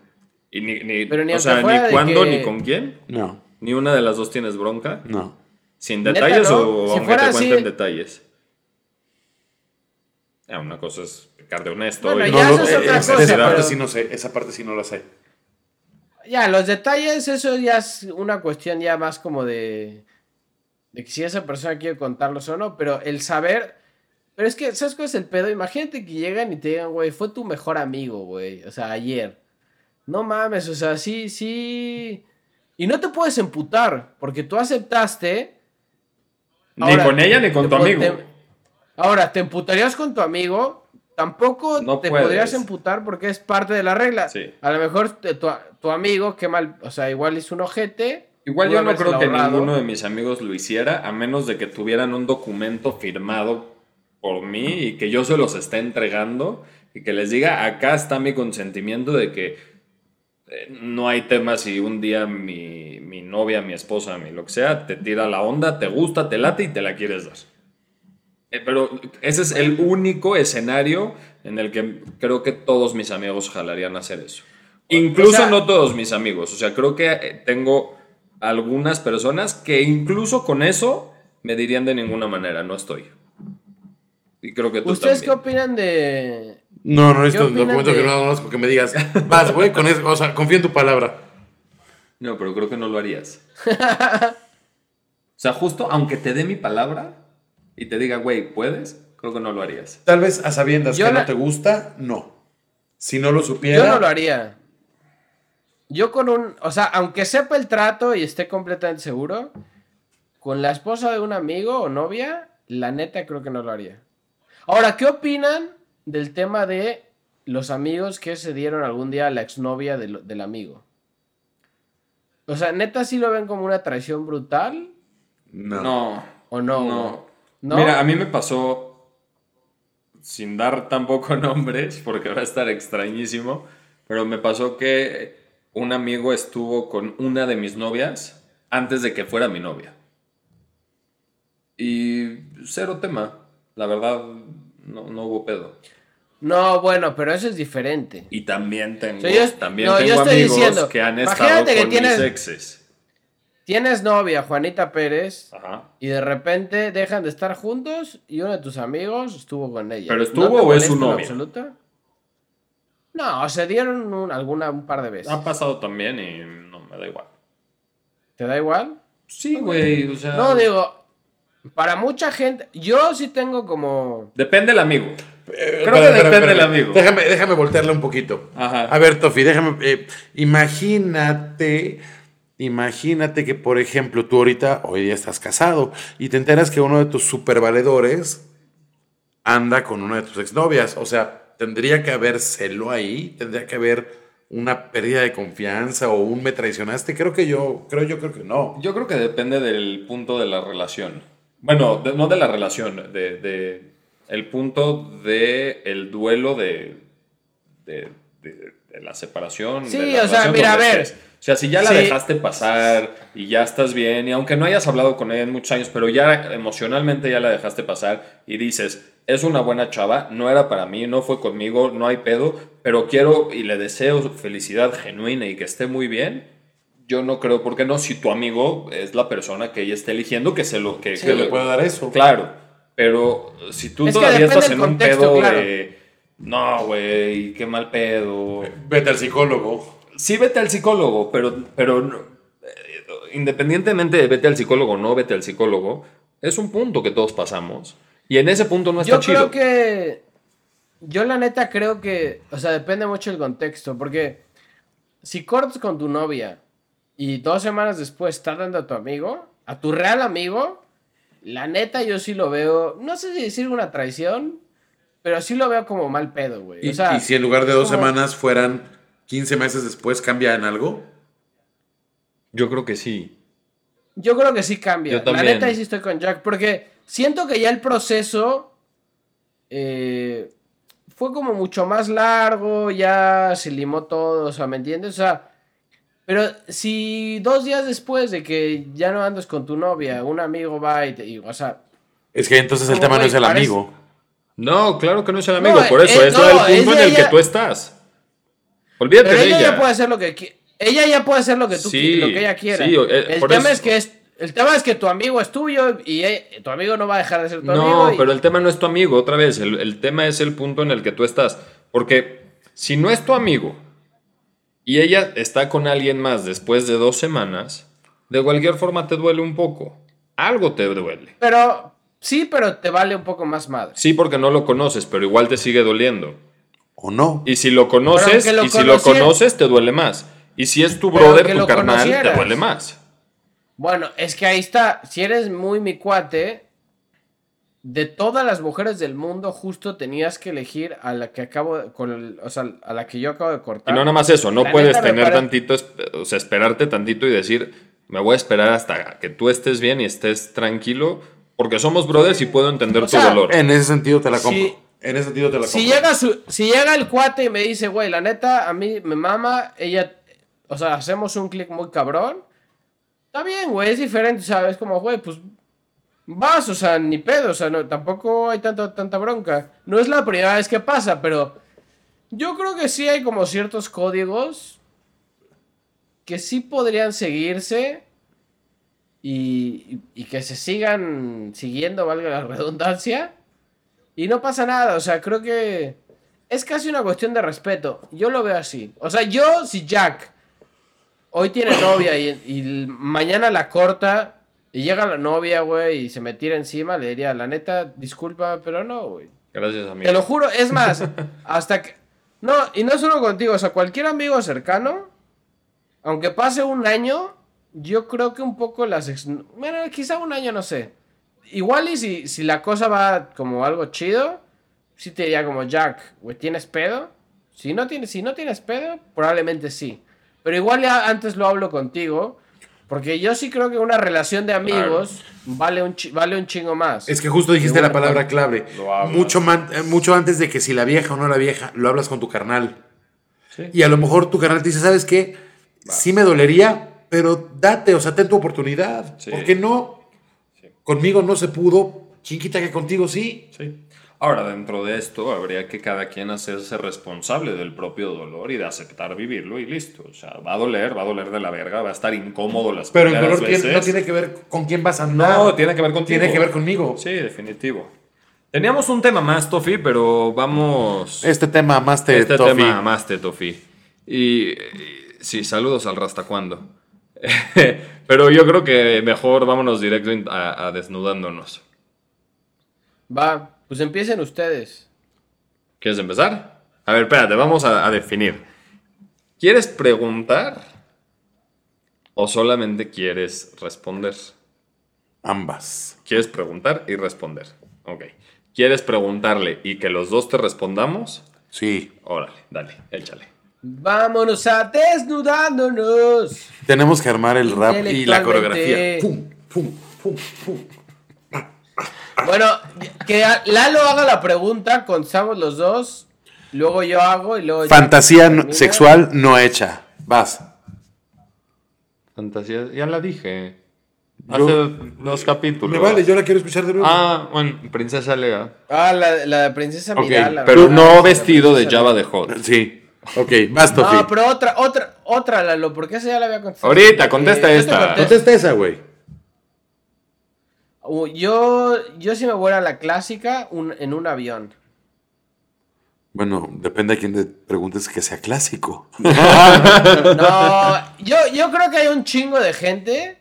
Y ni, ni- Pero ni o aunque sea, fuera ni de cuándo que- ni con quién. No, Ni una de las dos tienes bronca. no. Sin Neta, detalles ¿no? o Si aunque fuera te así- cuenten detalles. Ya, una cosa es pecar de honesto. Bueno, y ya No, eso no, es eh, otra esa, cosa, esa parte pero- sí no sé, esa parte sí no la sé. Ya, los detalles, eso ya es una cuestión ya más como de, de que si esa persona quiere contarlos o no, pero el saber... Pero es que, ¿sabes cuál es el pedo? Imagínate que llegan y te digan, güey, fue tu mejor amigo, güey. O sea, ayer. No mames, o sea, sí, sí. Y no te puedes emputar, porque tú aceptaste. Ni con ella ni con tu amigo. te- ahora, ¿te emputarías con tu amigo? Tampoco No te puedes. podrías emputar porque es parte de la regla. Sí. A lo mejor tu, tu amigo, qué mal, o sea, igual hizo un ojete. Igual yo no creo que ninguno de mis amigos lo hiciera, a menos de que tuvieran un documento firmado por mí y que yo se los esté entregando y que les diga, acá está mi consentimiento de que eh, no hay tema si un día mi, mi novia, mi esposa, mi lo que sea, te tira la onda, te gusta, te late y te la quieres dar. Eh, pero ese es el único escenario en el que creo que todos mis amigos jalarían a hacer eso. Incluso o sea- no todos mis amigos. O sea, creo que eh, tengo algunas personas que incluso con eso me dirían de ninguna manera, no estoy. Y creo que tú ¿Ustedes qué también. opinan de. No, no un opinan documento de- que no conozco que me digas, vas, güey, con eso, o sea, confío en tu palabra. No, pero creo que no lo harías. (laughs) o sea, justo aunque te dé mi palabra y te diga, güey, ¿puedes? Creo que no lo harías. Tal vez a sabiendas Yo que la- no te gusta, no. Si no lo supiera, Yo no lo haría. Yo con un. O sea, aunque sepa el trato y esté completamente seguro, con la esposa de un amigo o novia, la neta creo que no lo haría. Ahora, ¿qué opinan del tema de los amigos que se dieron algún día a la exnovia del, del amigo? O sea, neta sí lo ven como una traición brutal no. No. o no. No. Mira, a mí me pasó, sin dar tampoco (laughs) nombres, porque va a estar extrañísimo, pero me pasó que un amigo estuvo con una de mis novias antes de que fuera mi novia. Y cero tema, la verdad, no, no hubo pedo. No, bueno, pero eso es diferente. Y también tengo, O sea, yo- también no, yo tengo estoy amigos diciendo, que han estado que con tienes- mis exes. Tienes novia, Juanita Pérez, Ajá. y de repente dejan de estar juntos y uno de tus amigos estuvo con ella. ¿Pero estuvo o es su novia? absoluto? No, se dieron un, alguna un par de veces. Ha pasado también y no me da igual. ¿Te da igual? Sí, güey, o sea... No, digo, para mucha gente, yo sí tengo como... Depende el amigo. Eh, Creo que depende del amigo. Déjame, déjame voltearla un poquito. Ajá. A ver, Tofi, déjame. eh, imagínate. Imagínate que, por ejemplo, tú ahorita, hoy día estás casado y te enteras que uno de tus supervaledores anda con una de tus exnovias. O sea, tendría que haber celo ahí, tendría que haber una pérdida de confianza o un me traicionaste. Creo que yo, creo yo, creo que no. Yo creo que depende del punto de la relación. Bueno, de- no de la relación, de, de el punto de el duelo de, de, de- de la separación. Sí, de la o sea, mira, a ver. estés. O sea, si ya la Sí. dejaste pasar y ya estás bien, y aunque no hayas hablado con ella en muchos años, pero ya emocionalmente ya la dejaste pasar y dices, es una buena chava, no era para mí, no fue conmigo, no hay pedo, pero quiero y le deseo felicidad genuina y que esté muy bien, yo no creo, porque no, si tu amigo es la persona que ella está eligiendo, que se lo que, le puede dar eso. Claro, pero si tú Es que todavía estás en un contexto, pedo claro. de no, güey, qué mal pedo. Vete al psicólogo. Sí, vete al psicólogo, pero, pero no- eh, independientemente de vete al psicólogo o no vete al psicólogo, es un punto que todos pasamos. Y en ese punto no está Yo chido. creo que. Yo, la neta, creo que. O sea, depende mucho del contexto. Porque si cortas con tu novia y dos semanas después estás dando a tu amigo, a tu real amigo, la neta, yo sí lo veo. No sé si decir una traición, pero sí lo veo como mal pedo, güey. Y, O sea, y si en lugar de dos como- semanas fueran 15 meses después, ¿cambia en algo? Yo creo que sí. Yo creo que sí cambia. Yo La también. neta, ahí sí estoy con Jack. Porque siento que ya el proceso eh, fue como mucho más largo. Ya se limó todo. O sea, ¿me entiendes? O sea, pero si dos días después de que ya no andas con tu novia, un amigo va y te digo, o sea, Es que entonces el Como, tema no es el parece- amigo. No, claro que no es el amigo, No, por eso, eh, es no, el es punto en el que tú estás. Olvídate pero de ella, ella. ya puede hacer lo que ella ya puede hacer lo que tú Sí, lo que ella quiera. sí, eh, el tema eso- es que es el tema es que tu amigo es tuyo y eh, tu amigo no va a dejar de ser tu amigo. No, y- pero el tema no es tu amigo, otra vez, el, el tema es el punto en el que tú estás. Porque si no es tu amigo y ella está con alguien más después de dos semanas, de cualquier forma te duele un poco. Algo te duele. Pero sí, pero te vale un poco más madre. Sí, porque no lo conoces, pero igual te sigue doliendo. ¿O no? Y si lo conoces, lo y si lo conoces, te duele más. Y si es tu brother, tu carnal, te duele más. Bueno, es que ahí está. Si eres muy mi cuate, de todas las mujeres del mundo, justo tenías que elegir a la que acabo de, con el- o sea, a la que yo acabo de Y cortar. no nada más eso, no La puedes tener pare- tantito, o sea, esperarte tantito y decir, me voy a esperar hasta que tú estés bien y estés tranquilo, porque somos brothers y puedo entender O tu dolor. En ese sentido te la compro. En ese sentido te la compro. Si llega, su- si llega el cuate y me dice, güey, la neta, a mí me mama, ella, o sea, hacemos un clic muy cabrón. Está bien, güey, es diferente, ¿sabes? Como, güey, pues vas, o sea, ni pedo, o sea, no, tampoco hay tanta, tanta bronca. No es la primera vez que pasa, pero yo creo que sí hay como ciertos códigos que sí podrían seguirse y, y que se sigan siguiendo, valga la redundancia. Y no pasa nada, o sea, creo que es casi una cuestión de respeto. Yo lo veo así. O sea, yo, si Jack hoy tiene (coughs) novia y, y mañana la corta y llega la novia, güey, y se me tira encima, le diría, la neta, disculpa, pero no, güey. Gracias, amigo. Te lo juro, es más, (laughs) hasta que... No, y no solo contigo, o sea, cualquier amigo cercano, aunque pase un año, yo creo que un poco las... ex- Bueno, quizá un año, no sé. Igual y si, si la cosa va como algo chido, sí te diría como, Jack, güey, ¿tienes pedo? Si no tienes, si no tienes pedo, probablemente sí. Pero igual ya antes lo hablo contigo, porque yo sí creo que una relación de amigos vale, un chi- vale un chingo más. Es que justo dijiste la palabra clave. Mucho, man- eh, mucho antes de que si la vieja o no la vieja, lo hablas con tu carnal. Sí. Y a lo mejor tu carnal te dice, ¿sabes qué? Sí me dolería, pero date, o sea, ten tu oportunidad. Sí. ¿Por qué no? Conmigo no se pudo. ¿Quién quita que contigo sí? Sí. Ahora, dentro de esto, habría que cada quien hacerse responsable del propio dolor y de aceptar vivirlo y listo. O sea, va a doler, va a doler de la verga, va a estar incómodo las Pero el dolor tiene- no veces. tiene que ver con quién vas a andar. No, tiene que ver contigo. Tiene que ver conmigo. Sí, definitivo. Teníamos un tema más, Tofi, pero vamos... Este tema más te este Tofi. tema más, te, Tofi. Y, y sí, saludos al Rasta cuando. (laughs) pero yo creo que mejor vámonos directo a desnudándonos. Va, pues empiecen ustedes. ¿Quieres empezar? A ver, espérate, vamos a, a definir. ¿Quieres preguntar o solamente quieres responder? Ambas. ¿Quieres preguntar y responder? Ok. ¿Quieres preguntarle y que los dos te respondamos? Sí. Órale, dale, échale. Vámonos a desnudándonos. Tenemos que armar el rap y la coreografía. Intelectualmente. Pum, pum, pum, pum. Bueno, que Lalo haga la pregunta, contestamos los dos. Luego yo hago y luego. Fantasía no- sexual no hecha. Vas. Fantasía, ya la dije. Yo- Hace dos capítulos. Me vale, yo la quiero escuchar de nuevo. Ah, bueno, Princesa Lea. Ah, la, la de Princesa Ok, Midala. pero ¿verdad? no vestido de Java de Hot. Sí. Ok, vas, Tofi. No, pero otra, otra, otra, Lalo, porque esa ya la había contestado. Ahorita, contesta Eh, esta. Contesta esa, güey. Uh, Yo, yo sí me voy a la clásica un- en un avión. Bueno, depende a quién te preguntes que sea clásico. (laughs) No, (laughs) yo, yo creo que hay un chingo de gente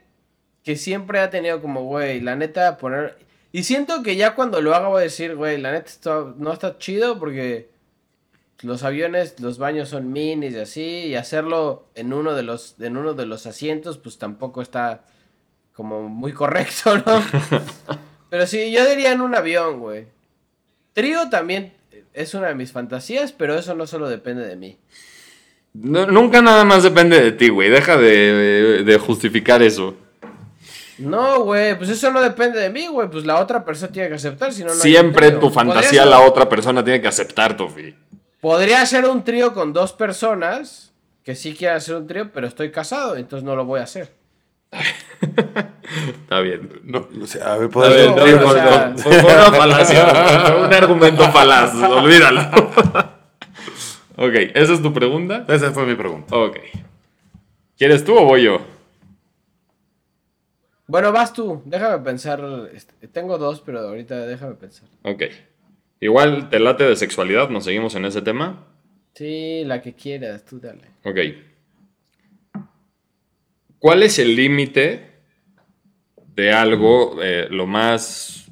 que siempre ha tenido como, güey, la neta, poner... Y siento que ya cuando lo haga voy a decir, güey, la neta esto no está chido porque los aviones, los baños son minis y así, y hacerlo en uno de los, en uno de los asientos, pues tampoco está como muy correcto, ¿no? (laughs) Pero sí, yo diría en un avión, güey. Trío también es una de mis fantasías, pero eso no solo depende de mí. No- nunca nada más depende de ti, güey. Deja de, de- de justificar eso. No, güey, pues eso no depende de mí, güey. Pues la otra persona tiene que aceptar, si no, Siempre tu fantasía, la otra persona tiene que aceptar, Tofi. Podría ser un trío con dos personas que sí quiera hacer un trío, pero estoy casado, entonces no lo voy a hacer. (laughs) Está bien. No, o sea, a ver, ¿puedes ver, No, fue- o sea- fue- fue una falacia, un argumento falaz, (laughs) olvídalo. ok, ¿esa es tu pregunta? Esa fue mi pregunta. Ok. ¿Quieres tú o voy yo? Bueno, vas tú, déjame pensar. este, Tengo dos, pero ahorita déjame pensar. Ok. Igual te late de sexualidad, nos seguimos en ese tema. Sí, la que quieras, tú dale. Ok. ¿Cuál es el límite de algo eh, lo más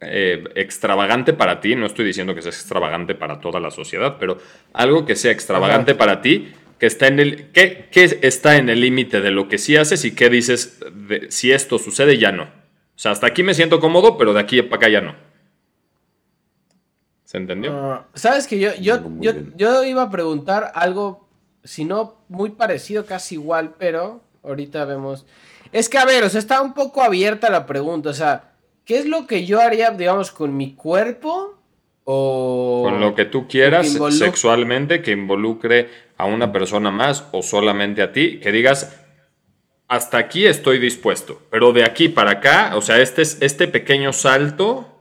eh, extravagante para ti? No estoy diciendo que sea extravagante para toda la sociedad, pero algo que sea extravagante Ajá. para ti, que está en el. ¿Qué, está en el límite de lo que sí haces y qué dices de, si esto sucede ya no? O sea, hasta aquí me siento cómodo, pero de aquí para acá ya no. ¿Se entendió? Ah, Sabes que yo, yo, yo, yo iba a preguntar algo, si no muy parecido, casi igual, pero ahorita vemos. Es que, a ver, o sea, está un poco abierta la pregunta. O sea, ¿qué es lo que yo haría, digamos, con mi cuerpo? O. Con lo que tú quieras que sexualmente que involucre a una persona más o solamente a ti, que digas, hasta aquí estoy dispuesto, pero de aquí para acá, o sea, este, es, este pequeño salto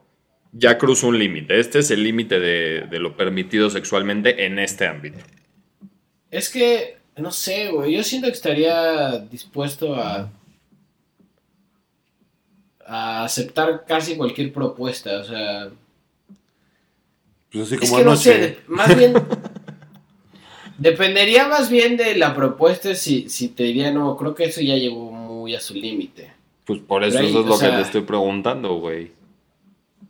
ya cruza un límite, este es el límite de, de lo permitido sexualmente en este ámbito. Es que, no sé, güey. Yo siento que estaría dispuesto a. a aceptar casi cualquier propuesta. O sea. Pues así Es como que no sé, más bien. dependería más bien de la propuesta si, si te diría, no, creo que eso ya llegó muy a su límite. Pues por eso Pero ahí, eso es lo sea- que te estoy preguntando, güey.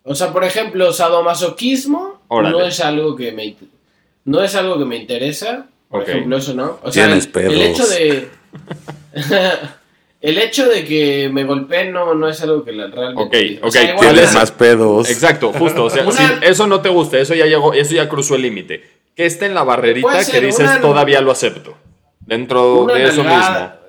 O sea, por ejemplo, sadomasoquismo Órale. no es algo que me no es algo que me interesa. Por ejemplo, eso no. O sea, Tienes el, pedos. el hecho de (laughs) el hecho de que me golpeen no, no es algo que la- realmente. Ok, ok, igual ¿cuál Tienes es? más pedos. Exacto, justo. O sea, Una- si eso no te gusta, eso ya llegó, eso ya cruzó el límite. Que esté en la barrerita que dices una- todavía lo acepto. Dentro una de eso nalgada. mismo.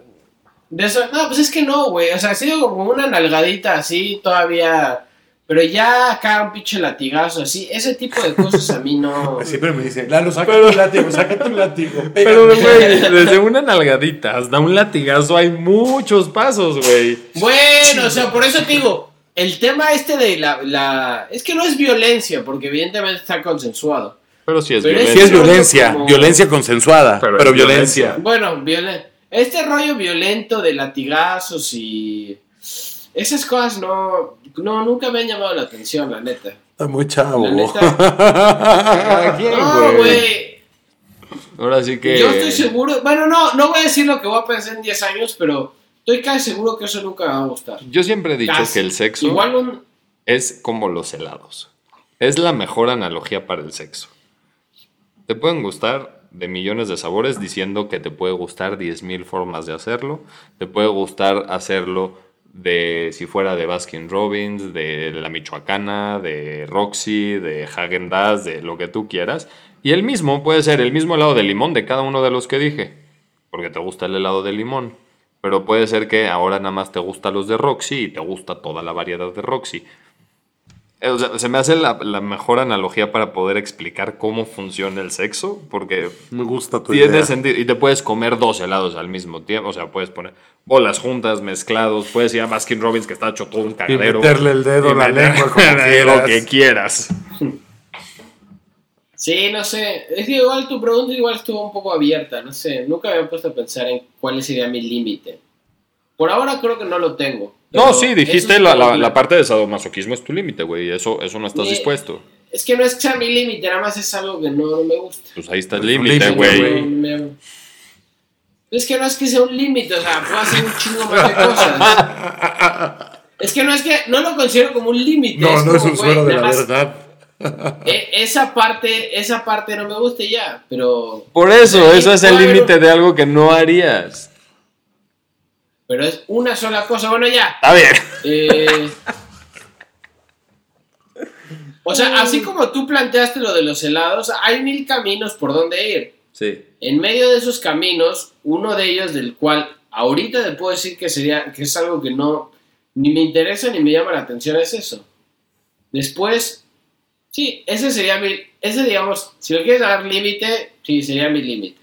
De eso, no, pues es que no, güey. O sea, ha sido como una nalgadita así, todavía. Pero ya acá un pinche latigazo, así. Ese tipo de cosas a mí no. (laughs) Siempre me dicen, Lalo, saca Pero- tu látigo, saca tu látigo. (laughs) Pero, pégame". güey, desde una nalgadita hasta un latigazo hay muchos pasos, güey. Bueno, o sea, por eso te digo, el tema este de la, la... Es que no es violencia, porque evidentemente está consensuado. Pero sí es Pero violencia. Sí es violencia, como- violencia consensuada, Pero pero, es violencia. violencia. Bueno, violen... este rollo violento de latigazos y... Esas cosas no, no, nunca me han llamado la atención, la neta. Está muy chavo. La neta. ¿Quién, No, güey. Ahora sí que. Yo estoy seguro... Bueno, no, no voy a decir lo que voy a pensar en 10 años, pero estoy casi seguro que eso nunca me va a gustar. Yo siempre he dicho Casi. que el sexo Igual un... es como los helados. Es la mejor analogía para el sexo. Te pueden gustar de millones de sabores diciendo que te puede gustar 10.000 formas de hacerlo. Te puede gustar hacerlo de si fuera de Baskin Robbins, de la Michoacana, de Roxy, de Hagen Dazs, de lo que tú quieras. Y el mismo puede ser el mismo helado de limón de cada uno de los que dije, porque te gusta el helado de limón. Pero puede ser que ahora nada más te gustan los de Roxy y te gusta toda la variedad de Roxy. Eh, O sea, se me hace la, la mejor analogía para poder explicar cómo funciona el sexo, porque Me gusta tu tiene idea. sentido. Y te puedes comer dos helados al mismo tiempo. O sea, puedes poner bolas juntas, mezclados. Puedes ir a Baskin Robbins, que está hecho todo un Y cagadero. meterle el dedo Y en la lengua (laughs) como lo que quieras. Sí, no sé. Es que igual tu pregunta igual estuvo un poco abierta, no sé. Nunca me había puesto a pensar en cuál sería mi límite. Por ahora creo que no lo tengo. No, sí, dijiste es la, la, la parte de sadomasoquismo es tu límite, güey. Eso, eso no estás dispuesto. Es que no es que sea mi límite, nada más es algo que no, no me gusta. Pues ahí está el Pues límite, güey. No Es que no es que sea un límite, o sea, puedo hacer un chingo más de cosas. Es que no es que, no lo considero como un límite. No, no es un suero de la más, verdad. e- esa parte, esa parte no me gusta ya, pero, Por eso, eso es el haber límite de algo que no harías. Pero es una sola cosa. Bueno, ya. Está bien. eh, (laughs) o sea, así como tú planteaste lo de los helados, hay mil caminos por donde ir. Sí. En medio de esos caminos, uno de ellos del cual ahorita te puedo decir que sería que es algo que no ni me interesa ni me llama la atención es eso. Después, sí, ese sería mi ese digamos, si lo quieres dar límite, sí sería mi límite.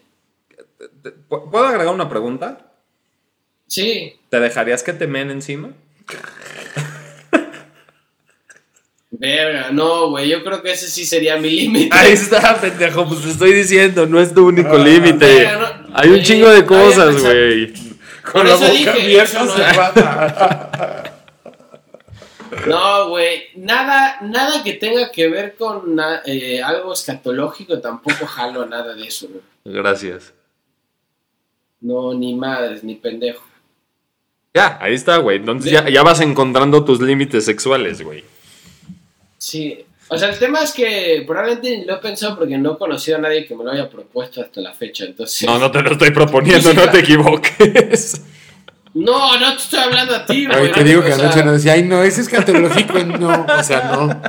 ¿Puedo agregar una pregunta? Sí, ¿Te dejarías que te men encima? verga, no, güey, yo creo que ese sí sería mi límite. Ahí está, pendejo, pues te estoy diciendo, no es tu único Ah, límite. no- Hay un eh, chingo de cosas, güey. Con la eso boca dije, abierta no se. No, güey, nada, nada que tenga que ver con na- eh, algo escatológico, tampoco jalo nada de eso, güey. Gracias. No, ni madres, ni pendejo. Ya, ahí está, güey. Entonces ya, ya vas encontrando tus límites sexuales, güey. Sí. O sea, el tema es que probablemente lo he pensado porque no he conocido a nadie que me lo haya propuesto hasta la fecha. Entonces. No, no te lo estoy proponiendo, (laughs) no te equivoques. No, no te estoy hablando a ti, güey. Te digo que O sea, anoche nos decía, ay, no, ese es catológico, no, o sea, no.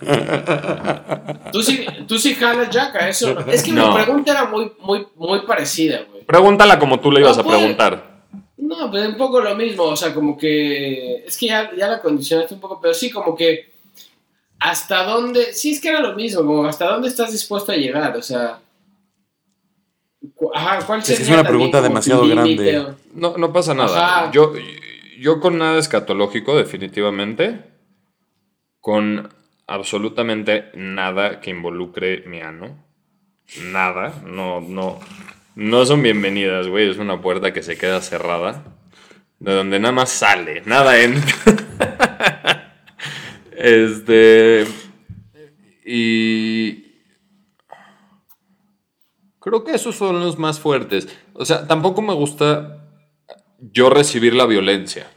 (laughs) Tú sí, tú sí jalas Jack a eso. ¿no? Es que No. mi pregunta era muy, muy, muy parecida, güey. Pregúntala como tú le ibas No, a preguntar. No, pues un poco lo mismo. O sea, como que. Es que ya, ya la condicionaste un poco, pero sí, como que. ¿Hasta dónde? Sí, es que era lo mismo, como hasta dónde estás dispuesto a llegar, o sea. cu- Ajá, ¿cuál Es que es sería una también pregunta demasiado grande. o- No, no pasa nada. Ajá. Yo, yo con nada escatológico, definitivamente. Con absolutamente nada que involucre mi ano. Nada. No, no. No son bienvenidas, güey. Es una puerta que se queda cerrada. De donde nada más sale. Nada entra. (laughs) este. Y. Creo que esos son los más fuertes. O sea, tampoco me gusta yo recibir la violencia.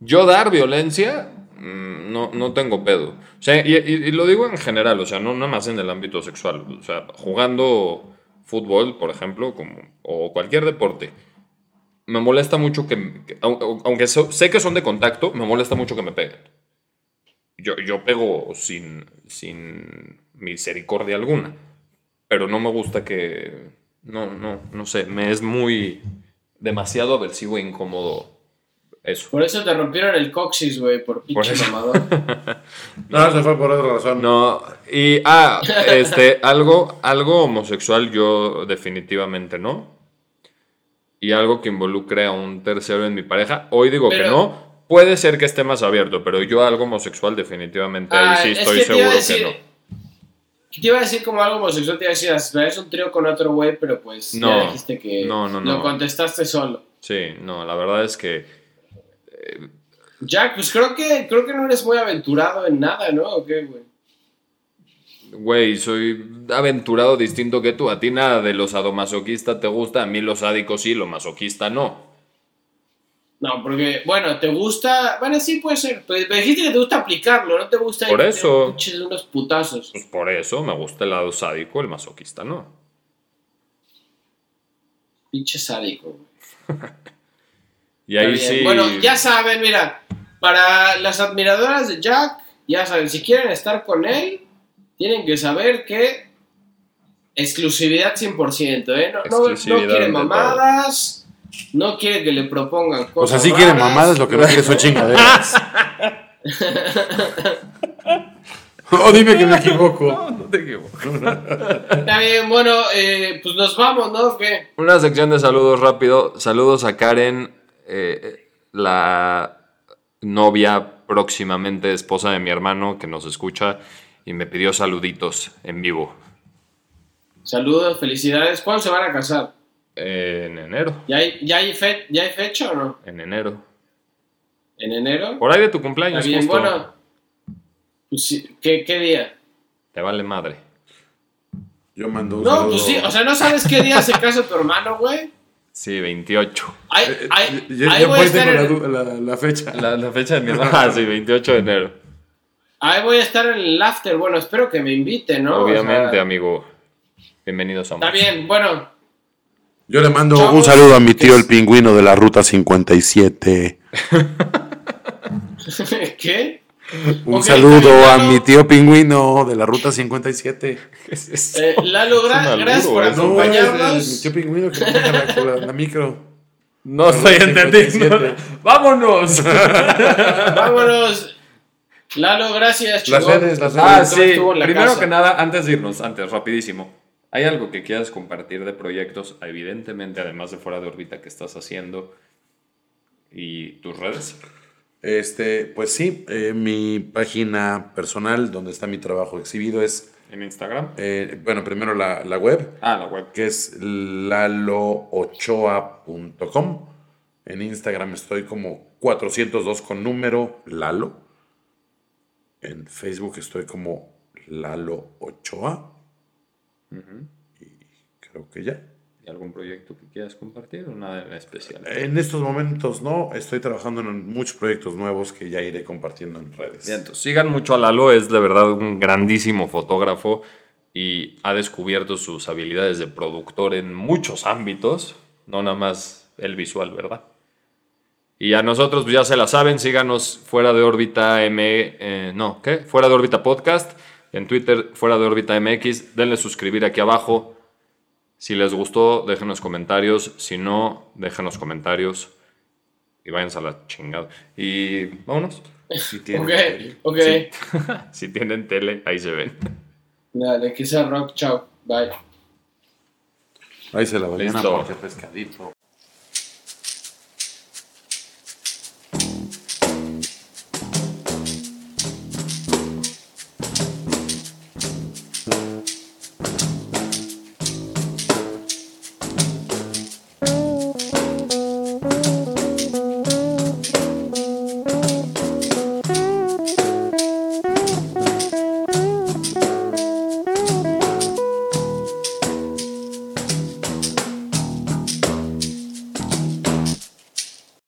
Yo dar violencia, mm, no, no tengo pedo. O sea, y, y- y lo digo en general, o sea, no nada más en el ámbito sexual. O sea, jugando fútbol, por ejemplo, como, o cualquier deporte, me molesta mucho que, que- au- aunque so- sé que son de contacto, me molesta mucho que me peguen. Yo, yo pego sin, sin misericordia alguna pero no me gusta que. No, no, no sé. Me es muy. demasiado aversivo e incómodo eso. Por eso te rompieron el coxis, güey, por pinche eso. mamador. (laughs) (laughs) No, se fue por otra razón. No, y. Ah, este. Algo, algo homosexual, yo definitivamente no. Y algo que involucre a un tercero en mi pareja. Hoy digo que no. Puede ser que esté más abierto, pero yo algo homosexual definitivamente ahí Ah, sí es estoy que seguro decir- que no. Te iba a decir como algo homosexual, te iba a decir, es un trío con otro güey, pero pues No, ya dijiste que no, no, lo no. contestaste solo. Sí, no, la verdad es que. Jack, pues creo que, creo que no eres muy aventurado en nada, ¿no? ¿O qué, güey? Güey, soy aventurado distinto que tú. A ti nada de lo sadomasoquista te gusta, a mí lo sádico sí, lo masoquista no. No, porque, bueno, te gusta. Bueno, sí puede ser. Pues me dijiste que te gusta aplicarlo, no te gusta. Por eso. pinches unos putazos. Pues por eso me gusta el lado sádico, el masoquista no. Pinche sádico, güey. (laughs) Y ahí sí. Bueno, ya saben, mira, para las admiradoras de Jack, ya saben, si quieren estar con él, tienen que saber que exclusividad 100%, ¿eh? No, no, no Exclusividad quiere mamadas, no quiere que le propongan O cosas. sea, sí quieren raras. mamadas, lo que no quiere son chingaderas. (laughs) o dime que me equivoco. No te equivoco. Está bien, bueno, eh, pues nos vamos, ¿no? ¿Qué? Una sección de saludos rápido. Saludos a Karen, eh, la novia próximamente esposa de mi hermano que nos escucha y me pidió saluditos en vivo. Saludos, felicidades. ¿Cuándo se van a casar? En enero. ¿Ya hay, ya hay, fe- ¿ya hay fecha o no? En enero. ¿En enero? Por ahí de tu Está cumpleaños, bien, justo. bueno. Pues ¿qué, ¿Qué día? Te vale madre. Yo mando un No, saludo. pues sí, o sea, ¿no sabes qué día se casa tu hermano, güey? Sí, 28. Ahí, ahí, ya ahí ya voy a estar la, fecha. La, la fecha de mi. (laughs) Ah, sí, 28 de enero. ahí voy a estar en el after. Bueno, espero que me invite, ¿no? O Obviamente, sea, amigo. Bienvenidos a Está bien, bueno. Yo le mando Chavos, un saludo a mi tío ¿qué el pingüino de la ruta 57. (laughs) ¿Qué? (laughs) Un saludo a mi tío pingüino de la ruta 57. Es- es- Eh, Lalo, gra- Es un gracias por. No, es acompañarnos. mi tío pingüino que maneja la, la- la micro. No estoy entendiendo. 57. ¡Vámonos! (laughs) Vámonos. Lalo, gracias, Las chingón. redes, las redes. Ah, No sí. Primero casa. que nada, antes de irnos, antes, rapidísimo. ¿Hay algo que quieras compartir de proyectos, evidentemente, además de fuera de órbita que estás haciendo y tus redes? Este, pues sí, eh, mi página personal donde está mi trabajo exhibido es, ¿En Instagram? eh, bueno, primero la, la web, Ah, la web. que es laloochoa.com. En Instagram estoy como 402 con número Lalo. En Facebook estoy como Lalo Ochoa. Y creo que ya. ¿Y algún proyecto que quieras compartir o nada en especial? En estos momentos no, estoy trabajando en muchos proyectos nuevos que ya iré compartiendo en redes. Bien, entonces, sigan mucho a Lalo, es de verdad un grandísimo fotógrafo y ha descubierto sus habilidades de productor en muchos ámbitos, no nada más el visual, ¿verdad? Y a nosotros pues, ya se la saben, síganos fuera de órbita M, eh, no, ¿qué? Fuera de órbita podcast, en Twitter fuera de órbita MX, denle suscribir aquí abajo. Si les gustó, déjenos comentarios, si no, déjenos comentarios y váyanse a la chingada. Y vámonos. Si tienen Ok, tele. ok. (laughs) Si tienen tele, ahí se ven. Dale, que sea rock, chao. Bye. Ahí se la Listo. porque pescadito.